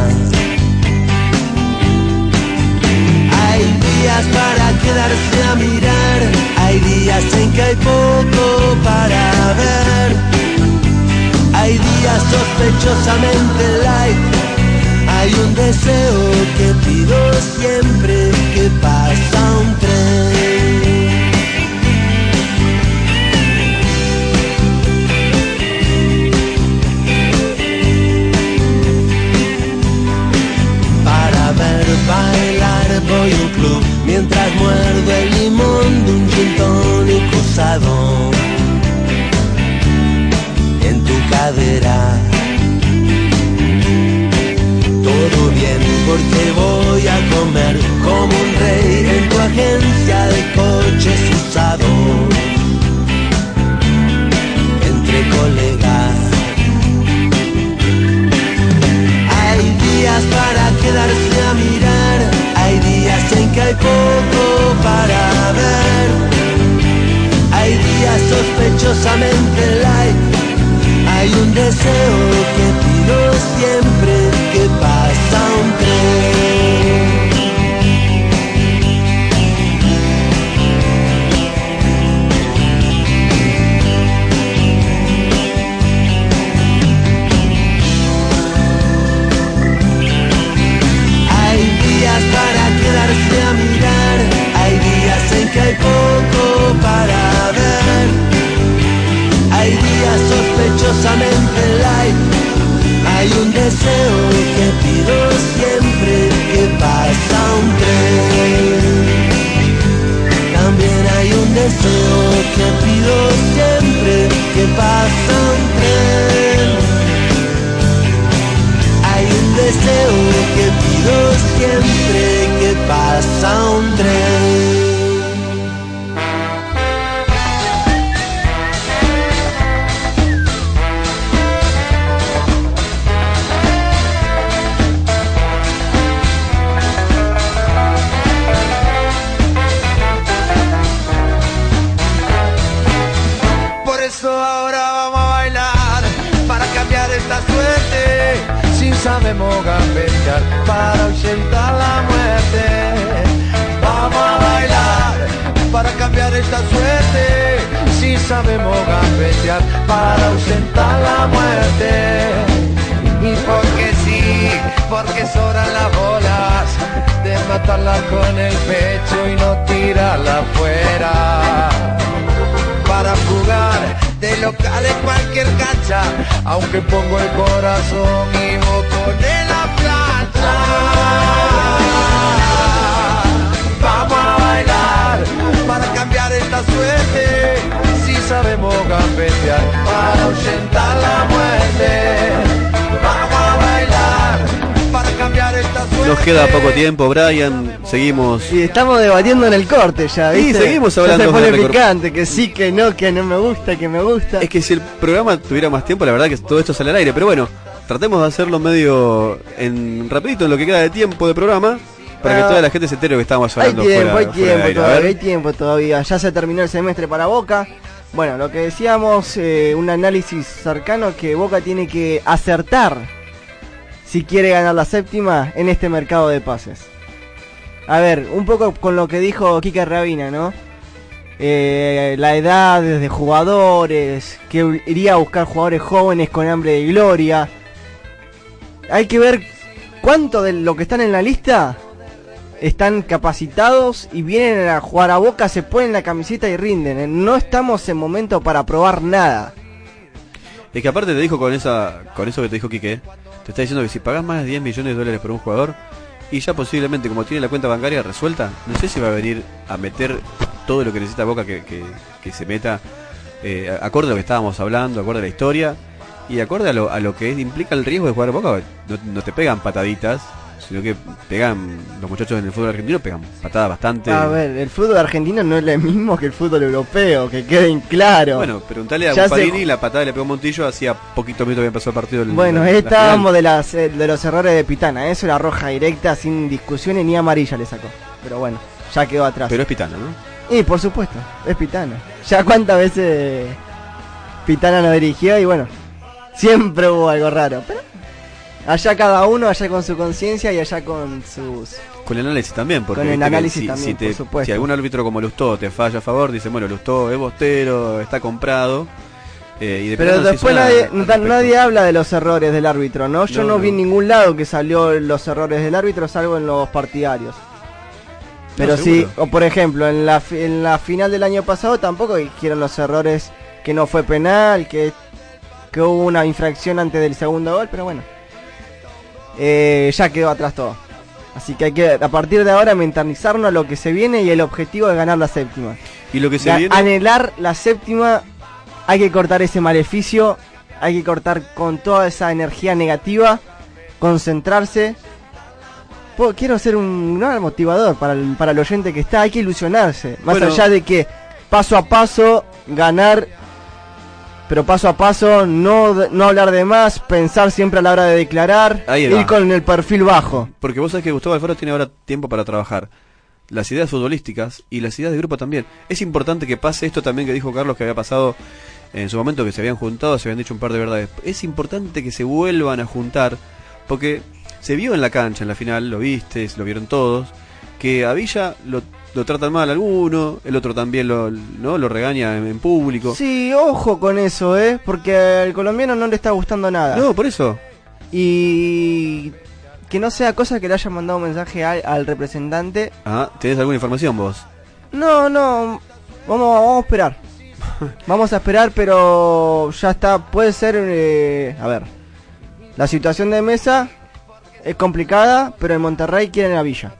Hay días para quedarse a mirar, hay días en que hay poco para ver. Hay días sospechosamente light, hay un deseo que pido siempre que pasa Nos queda poco tiempo, Brian. Seguimos. Y estamos debatiendo en el corte ya, Sí, ¿viste? seguimos Ya hablando se de pone picante, que sí, que no, que no me gusta, que me gusta. Es que si el programa tuviera más tiempo, la verdad que todo esto sale al aire. Pero bueno, tratemos de hacerlo medio en rapidito en lo que queda de tiempo de programa. Para que Ah. toda la gente se entere que estábamos Hay hablando tiempo, fuera, hay fuera tiempo aire. A todavía, hay tiempo todavía. Ya se terminó el semestre para Boca. Bueno, lo que decíamos, eh, un análisis cercano que Boca tiene que acertar si quiere ganar la séptima en este mercado de pases. A ver, un poco con lo que dijo Kike Rabina, ¿no? Eh, la edad de jugadores, que iría a buscar jugadores jóvenes con hambre de gloria. Hay que ver cuánto de lo que están en la lista están capacitados y vienen a jugar a boca, se ponen la camiseta y rinden. ¿eh? No estamos en momento para probar nada. Es que aparte te dijo con esa con eso que te dijo Quique, te está diciendo que si pagas más de 10 millones de dólares por un jugador y ya posiblemente como tiene la cuenta bancaria resuelta, no sé si va a venir a meter todo lo que necesita Boca que, que, se meta eh, acorde a lo que estábamos hablando, acorde a la historia y acorde a lo, a lo que implica el riesgo de jugar Boca, no te pegan pataditas, sino que pegan, los muchachos en el fútbol argentino pegan patadas bastante. A ver, el fútbol argentino no es lo mismo que el fútbol europeo, que queden claro. Bueno, preguntale a Buffarini, la patada le pegó Montillo, hacía poquito minutos que pasó el partido. bueno, estábamos de, las, eh, de los errores de Pitana, eso era roja directa, sin discusiones, ni amarilla le sacó. Pero bueno, ya quedó atrás. Pero es Pitana, ¿no? Y por supuesto, es Pitana. Ya cuántas veces Pitana nos dirigió y bueno, siempre hubo algo raro. Pero Allá cada uno, allá con su conciencia y allá con sus... Con el análisis también, porque con el análisis también, si, si, algún árbitro como Lustó te falla a favor, dice, bueno, Lustó es bostero, está comprado. Eh, y Pero después nadie, nadie, habla de los errores del árbitro, ¿no? Yo no, vi en ningún lado que salió los errores del árbitro, salvo en los partidarios. Pero sí, o por ejemplo, en la, en la final del año pasado tampoco dijeron los errores que no fue penal, que, que hubo una infracción antes del segundo gol, pero bueno. Eh, ya quedó atrás todo. Así que hay que, a partir de ahora, mentalizarnos a lo que se viene y el objetivo es ganar la séptima. Y lo que se viene... Anhelar la séptima, hay que cortar ese maleficio, hay que cortar con toda esa energía negativa, concentrarse. quiero ser un gran motivador para el, para el oyente que está, hay que ilusionarse. Más allá de que paso a paso, ganar pero paso a paso, no, no hablar de más, pensar siempre a la hora de declarar, ir con el perfil bajo. Porque vos sabés que Gustavo Alfaro tiene ahora tiempo para trabajar las ideas futbolísticas y las ideas de grupo también. Es importante que pase esto también que dijo Carlos que había pasado en su momento que se habían juntado, se habían dicho un par de verdades. Es importante que se vuelvan a juntar porque se vio en la cancha en la final, lo viste, lo vieron todos, que a Villa lo lo tratan mal alguno, el otro también lo, ¿no? lo regaña en, público. Sí, ojo con eso, ¿eh? Porque al colombiano no le está gustando nada. No, por eso. Y que no sea cosa que le haya mandado un mensaje al, representante. Ah, ¿tenés alguna información vos? No, no, vamos, vamos a esperar. vamos a esperar, pero ya está, puede ser, eh, a ver, la situación de mesa es complicada, pero en Monterrey quieren la villa.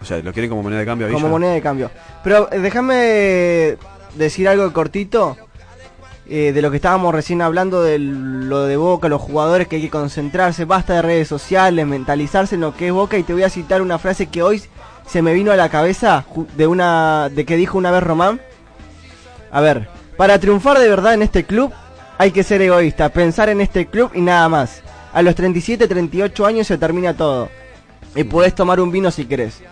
O sea, ¿lo quieren como moneda de cambio? Como moneda de cambio. Pero eh, déjame decir algo cortito eh, de lo que estábamos recién hablando de lo de Boca, los jugadores que hay que concentrarse, basta de redes sociales, mentalizarse en lo que es Boca y te voy a citar una frase que hoy se me vino a la cabeza de una de que dijo una vez Román. A ver, para triunfar de verdad en este club hay que ser egoísta, pensar en este club y nada más. A los 37, 38 años se termina todo. Y puedes tomar un vino si querés.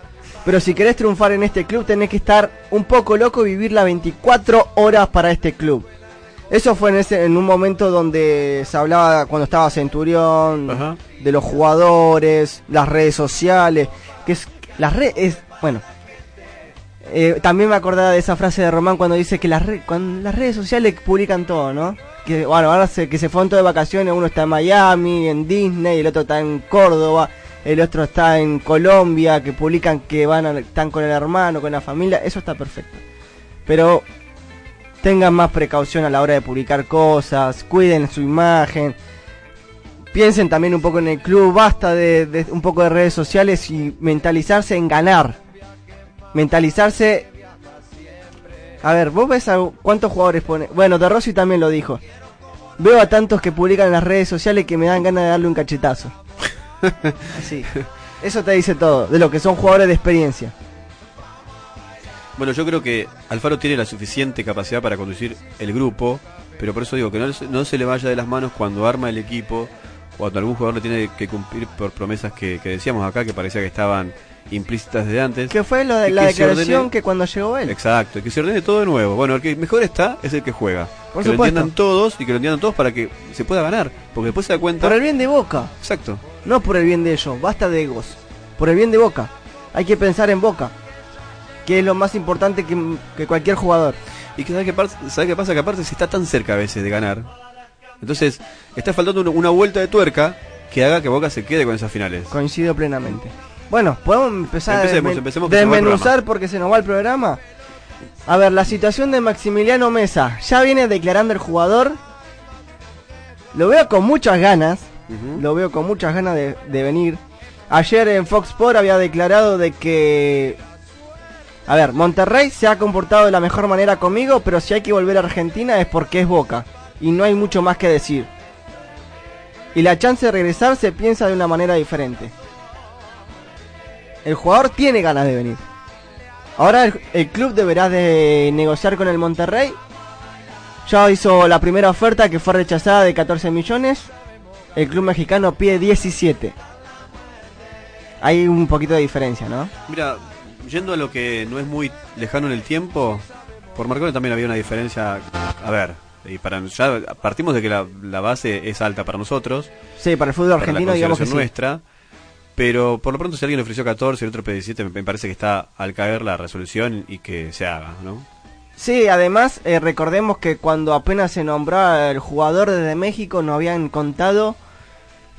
Pero si querés triunfar en este club tenés que estar un poco loco y vivir las 24 horas para este club. Eso fue en, ese, en un momento donde se hablaba cuando estaba Centurión, de los jugadores, las redes sociales, que es las redes, bueno, eh, también me acordaba de esa frase de Román cuando dice que las, cuando las redes sociales publican todo, ¿no? Que bueno, ahora se, que se fueron todos de vacaciones, uno está en Miami, en Disney, el otro está en Córdoba el otro está en Colombia, que publican que van a, están con el hermano, con la familia, eso está perfecto. Pero tengan más precaución a la hora de publicar cosas, cuiden su imagen, piensen también un poco en el club, basta de, un poco de redes sociales y mentalizarse en ganar. Mentalizarse... A ver, vos ves a cuántos jugadores pone... Bueno, De Rossi también lo dijo. Veo a tantos que publican en las redes sociales que me dan ganas de darle un cachetazo. Así. Eso te dice todo, de lo que son jugadores de experiencia. Bueno, yo creo que Alfaro tiene la suficiente capacidad para conducir el grupo, pero por eso digo que no, no se le vaya de las manos cuando arma el equipo, cuando algún jugador le tiene que cumplir por promesas que, que decíamos acá, que parecía que estaban implícitas desde antes. Que fue lo de la que declaración ordene- que cuando llegó él. Exacto, que se ordene todo de nuevo. Bueno, el que mejor está es el que juega. Por que lo entiendan todos y que lo entiendan todos para que se pueda ganar. Porque después se da cuenta. Por el bien de Boca. Exacto. No por el bien de ellos, basta de egos. Por el bien de Boca. Hay que pensar en Boca. Que es lo más importante que, que cualquier jugador. Y que sabe qué, par- sabe qué pasa, que aparte se está tan cerca a veces de ganar. Entonces, está faltando una, vuelta de tuerca que haga que Boca se quede con esas finales. Coincido plenamente. Bueno, podemos empezar Empecemos, a empecemos, desmenuzar porque se nos va el programa. A ver, la situación de Maximiliano Mesa. Ya viene declarando el jugador. Lo veo con muchas ganas. Lo veo con muchas ganas de, venir. Ayer en Fox Sport había declarado de que... A ver, Monterrey se ha comportado de la mejor manera conmigo, pero si hay que volver a Argentina es porque es Boca. Y no hay mucho más que decir. Y la chance de regresar se piensa de una manera diferente. El jugador tiene ganas de venir. Ahora el, el club deberá de negociar con el Monterrey. Ya hizo la primera oferta que fue rechazada de 14 millones. El club mexicano pide 17. Hay un poquito de diferencia, ¿no? Mira, yendo a lo que no es muy lejano en el tiempo, por Marconi también había una diferencia. A ver, y para ya partimos de que la, la base es alta para nosotros. Sí, para el fútbol para la argentino digamos que sí. nuestra. Pero por lo pronto si alguien ofreció 14 y el otro pide 17, me, parece que está al caer la resolución y que se haga, ¿no? Sí, además eh, recordemos que cuando apenas se nombró el jugador desde México nos habían contado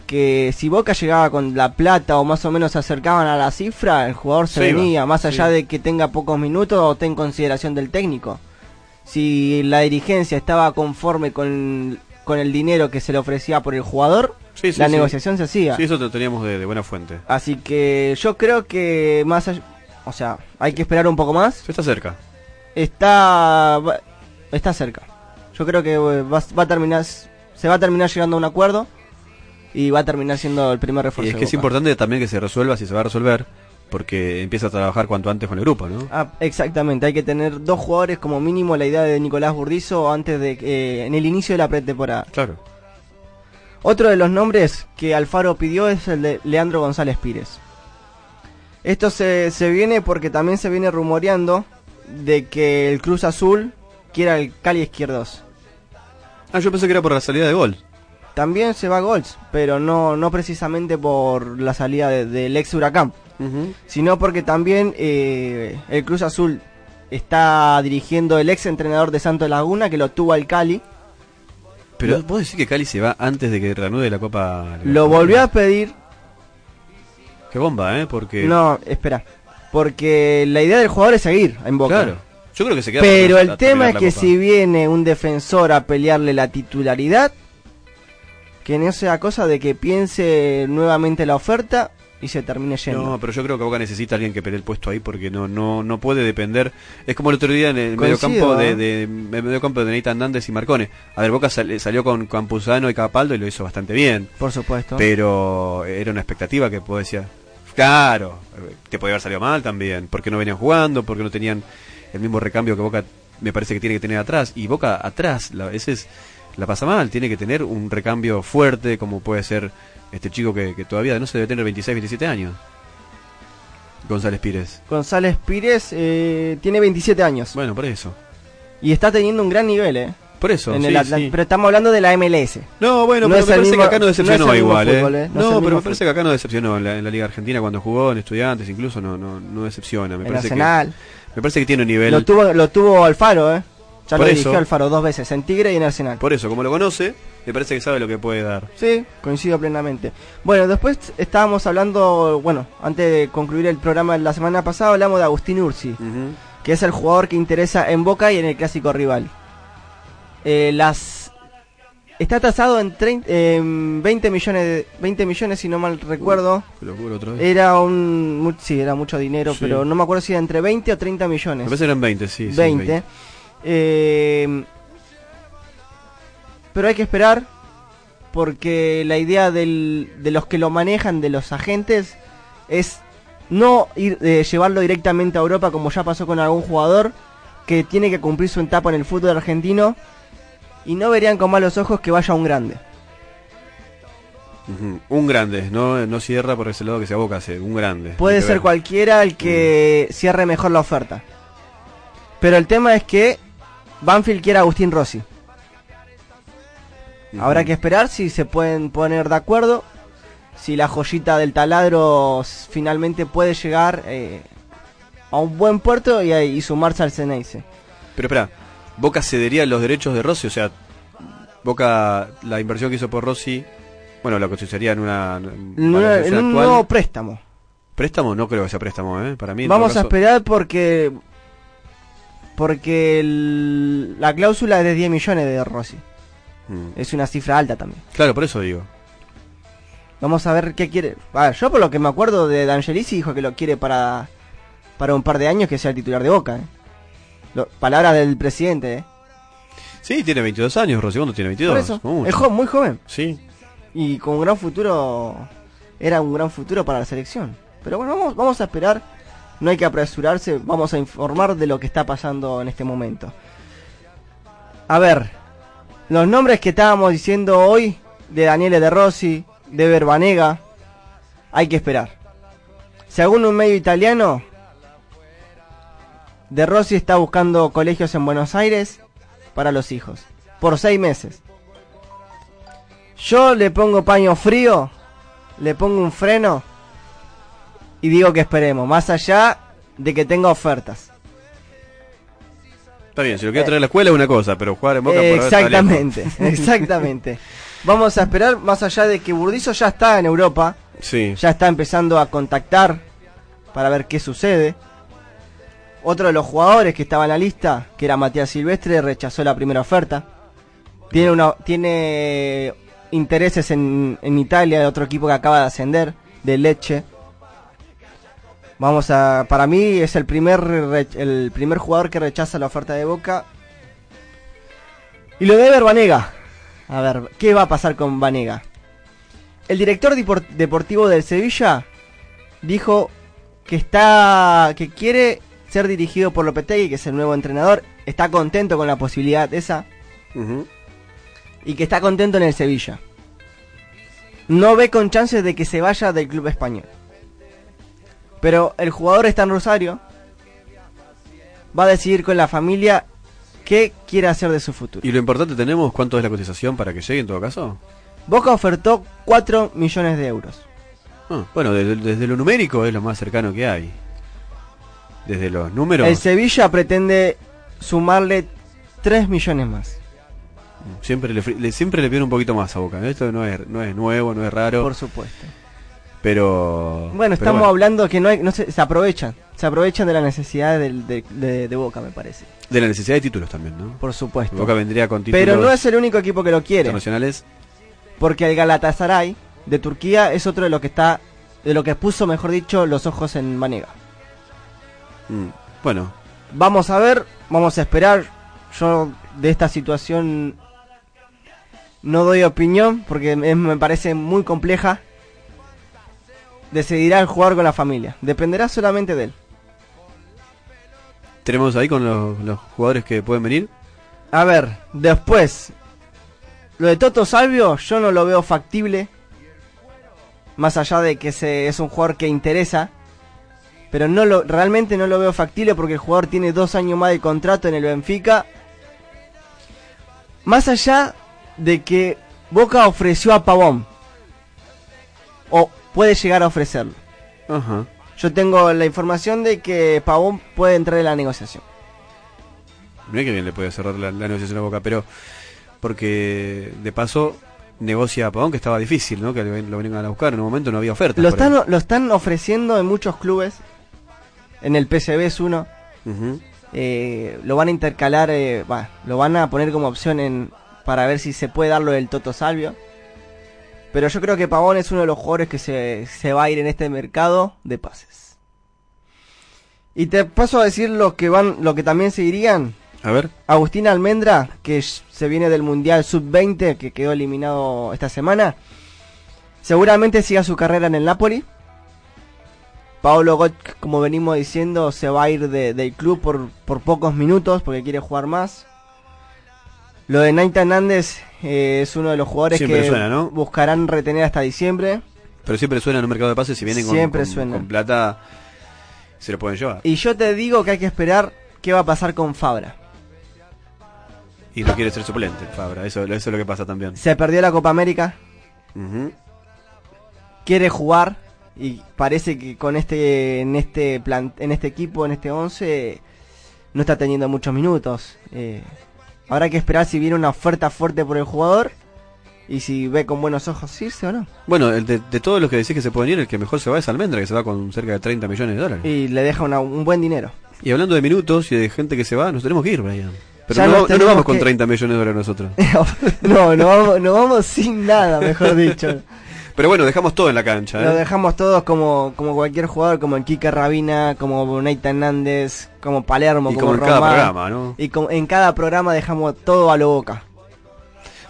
que si Boca llegaba con la plata o más o menos se acercaban a la cifra, el jugador se Se iba, venía, más allá de que tenga pocos minutos o tenga en consideración del técnico. Si la dirigencia estaba conforme con, con el dinero que se le ofrecía por el jugador, Sí, sí, la sí. negociación se hacía. Sí, eso lo teníamos de, de buena fuente. Así que yo creo que más allá, o sea, hay que esperar un poco más. Se está cerca. Está está cerca. Yo creo que eh, va, va a terminar se va a terminar llegando a un acuerdo y va a terminar siendo el primer refuerzo. Y es de que es importante también que se resuelva, si se va a resolver, porque empieza a trabajar cuanto antes con el grupo, ¿no? Ah, exactamente, hay que tener dos jugadores como mínimo la idea de Nicolás Burdizo antes de eh, en el inicio de la pretemporada. Claro. Otro de los nombres que Alfaro pidió es el de Leandro González Pires. Esto se, se viene porque también se viene rumoreando de que el Cruz Azul quiera el Cali Izquierdos. Ah, yo pensé que era por la salida de gol. También se va a Golds, pero no, no precisamente por la salida de- del ex Huracán, sino porque también eh, el Cruz Azul está dirigiendo el ex entrenador de Santo Laguna que lo tuvo al Cali. Pero vos decís que Cali se va antes de que reanude la Copa. Lo volvió a pedir. Qué bomba, ¿eh? Porque. No, espera. Porque la idea del jugador es seguir en Boca. Claro. Yo creo que se queda Pero por- el tema es que si viene un defensor a pelearle la titularidad, que no sea cosa de que piense nuevamente la oferta y se termine yendo. No, pero yo creo que Boca necesita a alguien que pelee el puesto ahí porque no no no puede depender. Es como el otro día en el medio Coincido, campo de, ¿eh? de, el medio campo de Neita Hernández y Marcone. A ver, Boca sal- salió con Campuzano y Capaldo y lo hizo bastante bien. Por supuesto. Pero era una expectativa que vos decías, claro, te podía haber salido mal también, porque no venían jugando, porque no tenían el mismo recambio que Boca me parece que tiene que tener atrás. Y Boca atrás, la, ese es, la pasa mal, tiene que tener un recambio fuerte, como puede ser este chico que, que todavía no se debe tener 26, 27 años. González Pires. González Pires eh, tiene 27 años. Bueno, por eso. Y está teniendo un gran nivel, ¿eh? Por eso, En sí, el Atlan- sí. Pero estamos hablando de la MLS. No, bueno, No pero me parece mismo- que acá no no decepcionó mismo igual, fútbol, ¿eh? ¿eh? No No, pero me parece que acá no decepcionó en la, en la Liga Argentina cuando jugó en Estudiantes, incluso no no no decepciona. Me En parece. Que, me parece que tiene un nivel. Lo tuvo, lo tuvo Alfaro, ¿eh? Ya Por lo eso. dirigió Alfaro dos veces, en Tigre y en Arsenal. Por eso, como lo conoce, me parece que sabe lo que puede dar. Sí, coincido plenamente. Bueno, después estábamos hablando, bueno, antes de concluir el programa de la semana pasada, hablamos de Agustín Ursi, que es el jugador que interesa en Boca y en el clásico rival. Eh, las Está tasado en, 30, en 20 millones, de- 20 millones si no mal recuerdo. Locura otra vez. Era un, sí, era mucho dinero, Sí. pero no me acuerdo si era entre 20 o 30 Me millones. parece que eran 20, sí. sí, 20. Eh, pero hay que esperar porque la idea del- de los que lo manejan, de los agentes, es no ir eh, llevarlo directamente a Europa como ya pasó con algún jugador que tiene que cumplir su etapa en el fútbol argentino y no verían con malos ojos que vaya un grande. Un grande, no, no cierra por ese lado que sea Boca, hace un grande. Puede ser ver. cualquiera el que cierre mejor la oferta. Pero el tema es que Banfield quiere a Agustín Rossi. Habrá que esperar si se pueden poner de acuerdo. Si la joyita del taladro finalmente puede llegar eh, a un buen puerto y, y sumarse al Ceneice. Pero espera, Boca cedería los derechos de Rossi, o sea, Boca, la inversión que hizo por Rossi, bueno, lo en una... En, una- en un nuevo préstamo. Préstamo, no creo que sea préstamo, ¿eh? Para mí. Vamos a esperar porque porque el- la cláusula es de 10 millones de Rossi. Mm. Es una cifra alta también. Claro, por eso digo. Vamos a ver qué quiere. A ver, yo por lo que me acuerdo de D'Angelici dijo que lo quiere para para un par de años que sea el titular de Boca. ¿eh? Lo- palabras del presidente. ¿eh? Sí, tiene 22 años, Rossi, ¿cuándo tiene 22? Por eso, Como mucho. es jo- muy joven. Sí. Y con un gran futuro. Era un gran futuro para la selección. Pero bueno, vamos, vamos a esperar. No hay que apresurarse. Vamos a informar de lo que está pasando en este momento. A ver. Los nombres que estábamos diciendo hoy. De Daniele De Rossi. De Verbanega. Hay que esperar. Según un medio italiano. De Rossi está buscando colegios en Buenos Aires. Para los hijos. Por seis meses. Yo le pongo paño frío, le pongo un freno y digo que esperemos, más allá de que tenga ofertas. Está bien, si lo quiere traer a la escuela es una cosa, pero jugar en Boca por ahora está exactamente, exactamente. Vamos a esperar, más allá de que Burdizo ya está en Europa, Sí. ya está empezando a contactar para ver qué sucede. Otro de los jugadores que estaba en la lista, que era Matías Silvestre, rechazó la primera oferta. Tiene una, tiene intereses en, en Italia de otro equipo que acaba de ascender, de Leche. Vamos a, para mí es el primer el primer jugador que rechaza la oferta de Boca. Y lo de Ever Banega. A ver, ¿qué va a pasar con Banega? El director depor- deportivo del Sevilla dijo que está que quiere ser dirigido por Lopetegui, que es el nuevo entrenador, está contento con la posibilidad esa y que está contento en el Sevilla. No ve con chances de que se vaya del club español. Pero el jugador está en Rosario. Va a decidir con la familia qué quiere hacer de su futuro. Y lo importante tenemos, ¿cuánto es la cotización para que llegue en todo caso? Boca ofertó 4 millones de euros. Ah, bueno, desde, desde lo numérico es lo más cercano que hay. Desde los números, El Sevilla pretende sumarle 3 millones más. siempre le, le- siempre le piden un poquito más a Boca. Esto no es, no es nuevo, no es raro. Por supuesto. Pero. Bueno, pero estamos bueno, hablando que no hay, no se, se aprovechan. Se aprovechan de la necesidad de, de- de Boca, me parece. De la necesidad de títulos también, ¿no? Por supuesto. Boca vendría con títulos Pero no es el único equipo que lo quiere. internacionales. Porque el Galatasaray de Turquía es otro de lo que está, de lo que puso, mejor dicho, los ojos en Manega. Mm, Bueno, Vamos a ver, vamos a esperar. Yo de esta situación no doy opinión porque me parece muy compleja. Decidirá el jugar con la familia. Dependerá solamente de él. tenemos ahí con los, los jugadores que pueden venir. A ver, después. Lo de Toto Salvio yo no lo veo factible. Más allá de que se, es un jugador que interesa. Pero no lo, realmente no lo veo factible porque el jugador tiene dos años más de contrato en el Benfica. Más allá de que Boca ofreció a Pavón. O puede llegar a ofrecerlo. Ajá. Yo tengo la información de que Pavón puede entrar en la negociación. Mirá que bien le puede cerrar la, la negociación a Boca, pero porque de paso negocia a Pavón que estaba difícil, ¿no? Que lo, venían a buscar en un momento no había oferta. Lo están, lo están ofreciendo en muchos clubes. En el PCB es uno. Eh, lo van a intercalar, eh, va, lo van a poner como opción en para ver si se puede darlo del Toto Salvio. Pero yo creo que Pavón es uno de los jugadores que se, se va a ir en este mercado de pases. Y te paso a decir lo que van, lo que también se irían. A ver. Agustín Almendra, que se viene del Mundial Sub-20, que quedó eliminado esta semana. Seguramente siga su carrera en el Napoli. Paolo Gott, como venimos diciendo, se va a ir de- del club por, por pocos minutos porque quiere jugar más. Lo de Naita Hernández eh, es uno de los jugadores Siempre que suena, ¿no? buscarán retener hasta diciembre. Pero siempre suena en un mercado de pases, si vienen con, Siempre con- suena. con plata, se lo pueden llevar. Y yo te digo que hay que esperar qué va a pasar con Fabra. Y no quiere ser suplente, Fabra, eso, eso es lo que pasa también. Se perdió la Copa América, quiere jugar y parece que con este en este plan, en este equipo, en este 11 no está teniendo muchos minutos. Eh, habrá que esperar si viene una oferta fuerte por el jugador y si ve con buenos ojos irse o no. Bueno, el de, de todos los que decís que se pueden ir, el que mejor se va es Almendra, que se va con cerca de 30 millones de dólares. Y le deja una- un buen dinero. Y hablando de minutos y de gente que se va, nos tenemos que ir, Brian. Pero no, nos no nos tenemos vamos con que- 30 millones de dólares nosotros. no, no vamos, no vamos sin nada, mejor dicho. Pero bueno, dejamos todo en la cancha. Lo ¿eh? dejamos todos como, como cualquier jugador, como el Kike Rabina, como Neita Hernández, como Palermo, Y como, como en cada Román. programa, ¿no? Y como en cada programa dejamos todo a lo boca.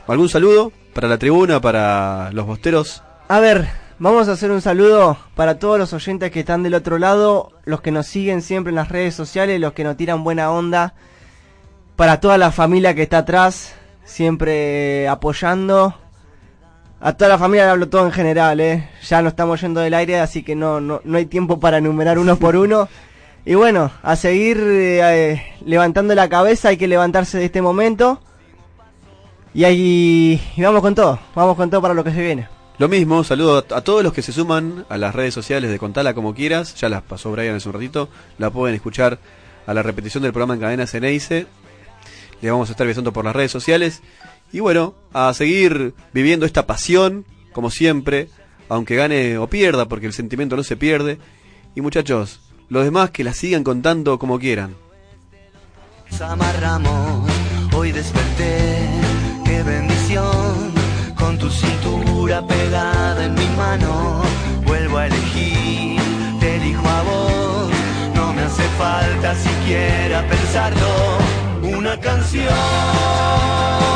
¿Algún saludo para la tribuna, para los bosteros? A ver, vamos a hacer un saludo para todos los oyentes que están del otro lado, los que nos siguen siempre en las redes sociales, los que nos tiran buena onda, para toda la familia que está atrás, siempre apoyando. A toda la familia le hablo todo en general, ¿eh? Ya no estamos yendo del aire, así que no, no, no hay tiempo para enumerar uno por uno. Y bueno, a seguir eh, levantando la cabeza, hay que levantarse de este momento. Y ahí y vamos con todo, vamos con todo para lo que se viene. Lo mismo, saludo a, a todos los que se suman a las redes sociales de Contala como quieras. Ya las pasó Brian hace un ratito. La pueden escuchar a la repetición del programa en cadena Ceneice. Le vamos a estar avisando por las redes sociales. Y bueno, a seguir viviendo esta pasión, como siempre, aunque gane o pierda, porque el sentimiento no se pierde. Y muchachos, los demás que la sigan contando como quieran. amarramos. Hoy desperté, qué bendición. Con tu cintura pegada en mi mano, vuelvo a elegir, te elijo a vos. No me hace falta siquiera pensarlo. Una canción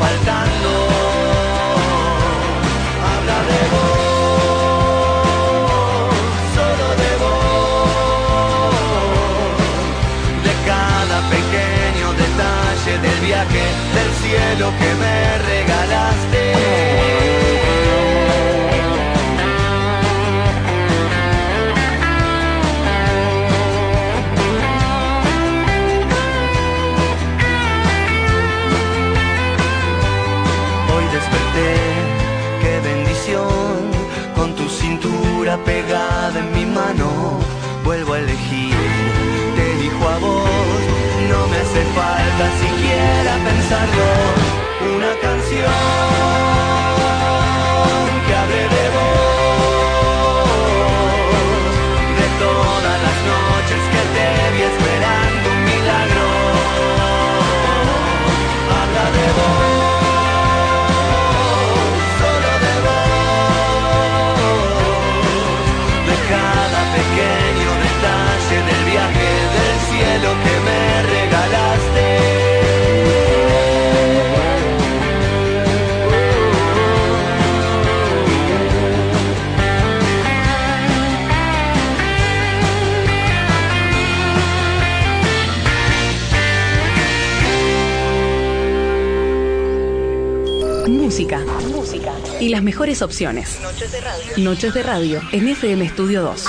faltando. Habla de vos, solo de vos, de cada pequeño detalle del viaje del cielo que me pegada en mi mano, vuelvo a elegir, te elijo a vos, no me hace falta siquiera pensarlo, una canción Y las mejores opciones. Noches de radio. Noches de radio en FM Estudio 2.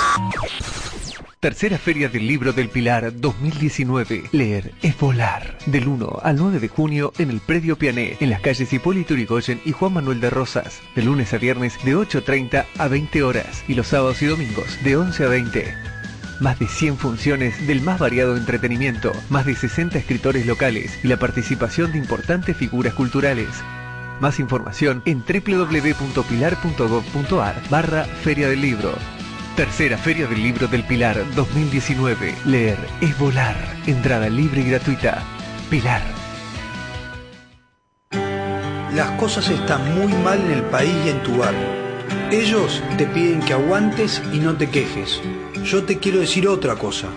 Tercera Feria del Libro del Pilar 2019. Leer es volar. Del 1 al 9 de junio en el Predio Piané, en las calles Hipólito Yrigoyen y Juan Manuel de Rosas. De lunes a viernes de 8.30 a 20 horas y los sábados y domingos de 11 a 20. Más de 100 funciones del más variado entretenimiento, más de 60 escritores locales y la participación de importantes figuras culturales. Más información en www.pilar.gov.ar barra Feria del Libro. Tercera Feria del Libro del Pilar 2019. Leer es volar. Entrada libre y gratuita. Pilar. Las cosas están muy mal en el país y en tu barrio. Ellos te piden que aguantes y no te quejes. Yo te quiero decir otra cosa.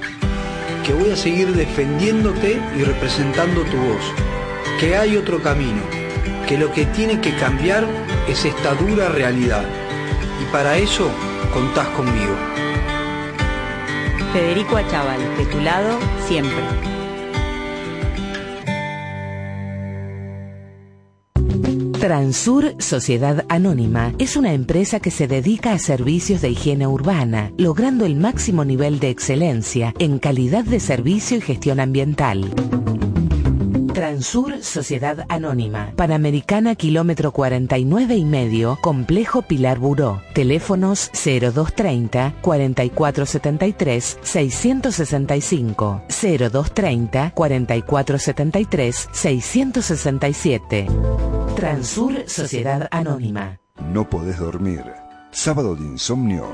Que voy a seguir defendiéndote y representando tu voz. Que hay otro camino. Que lo que tiene que cambiar es esta dura realidad. Y para eso contás conmigo. Federico Achával, de tu lado siempre. Transur Sociedad Anónima es una empresa que se dedica a servicios de higiene urbana, logrando el máximo nivel de excelencia en calidad de servicio y gestión ambiental. Transur Sociedad Anónima, Panamericana Kilómetro 49 y medio, Complejo Pilar Buró. Teléfonos 0230 4473 665 0230 4473 667. Transur Sociedad Anónima. ¿No podés dormir? ¿Sábado de insomnio?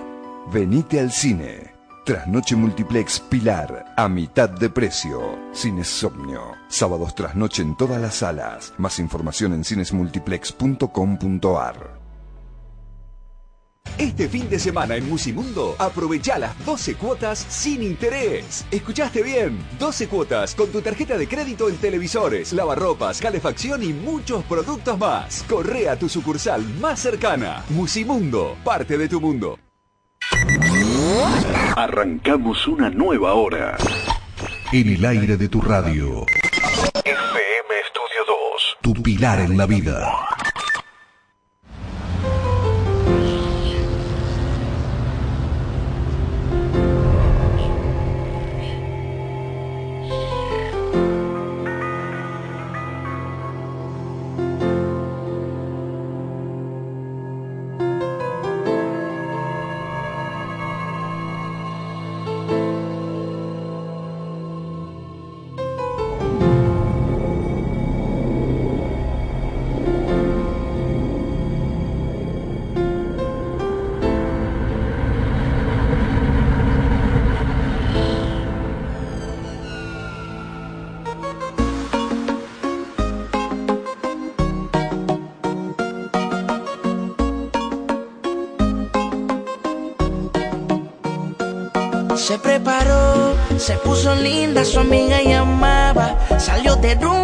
Venite al cine. Trasnoche Multiplex Pilar, a mitad de precio. Cinesomnio. Sábados trasnoche en todas las salas. Más información en cinesmultiplex.com.ar. Este fin de semana en Musimundo, aprovecha las 12 cuotas sin interés. ¿Escuchaste bien? 12 cuotas con tu tarjeta de crédito en televisores, lavarropas, calefacción y muchos productos más. Corre a tu sucursal más cercana. Musimundo, parte de tu mundo. Arrancamos una nueva hora. En el aire de tu radio. FM Estudio 2. Tu pilar en la vida. Salió de rumba,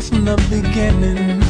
from the beginning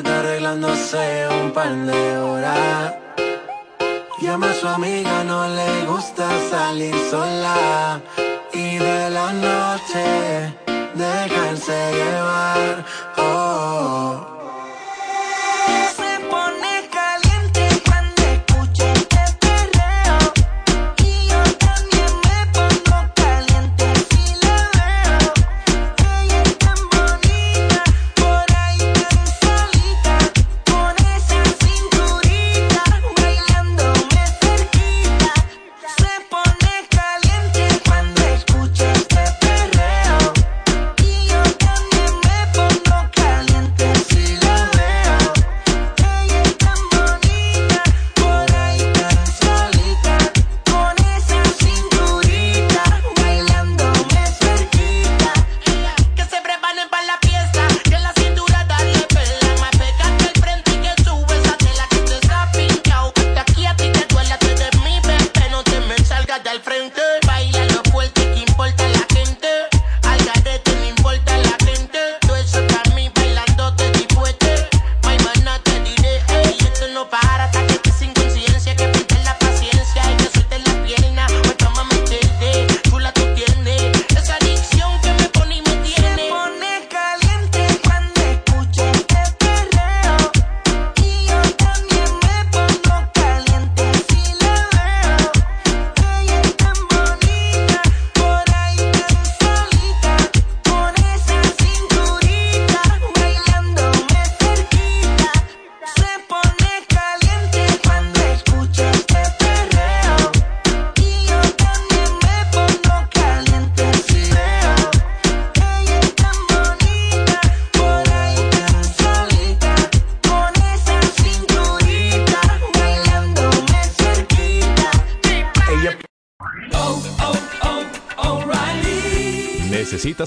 arreglándose un par de horas. Llama a su amiga, no le gusta salir sola. Y de la noche dejarse llevar.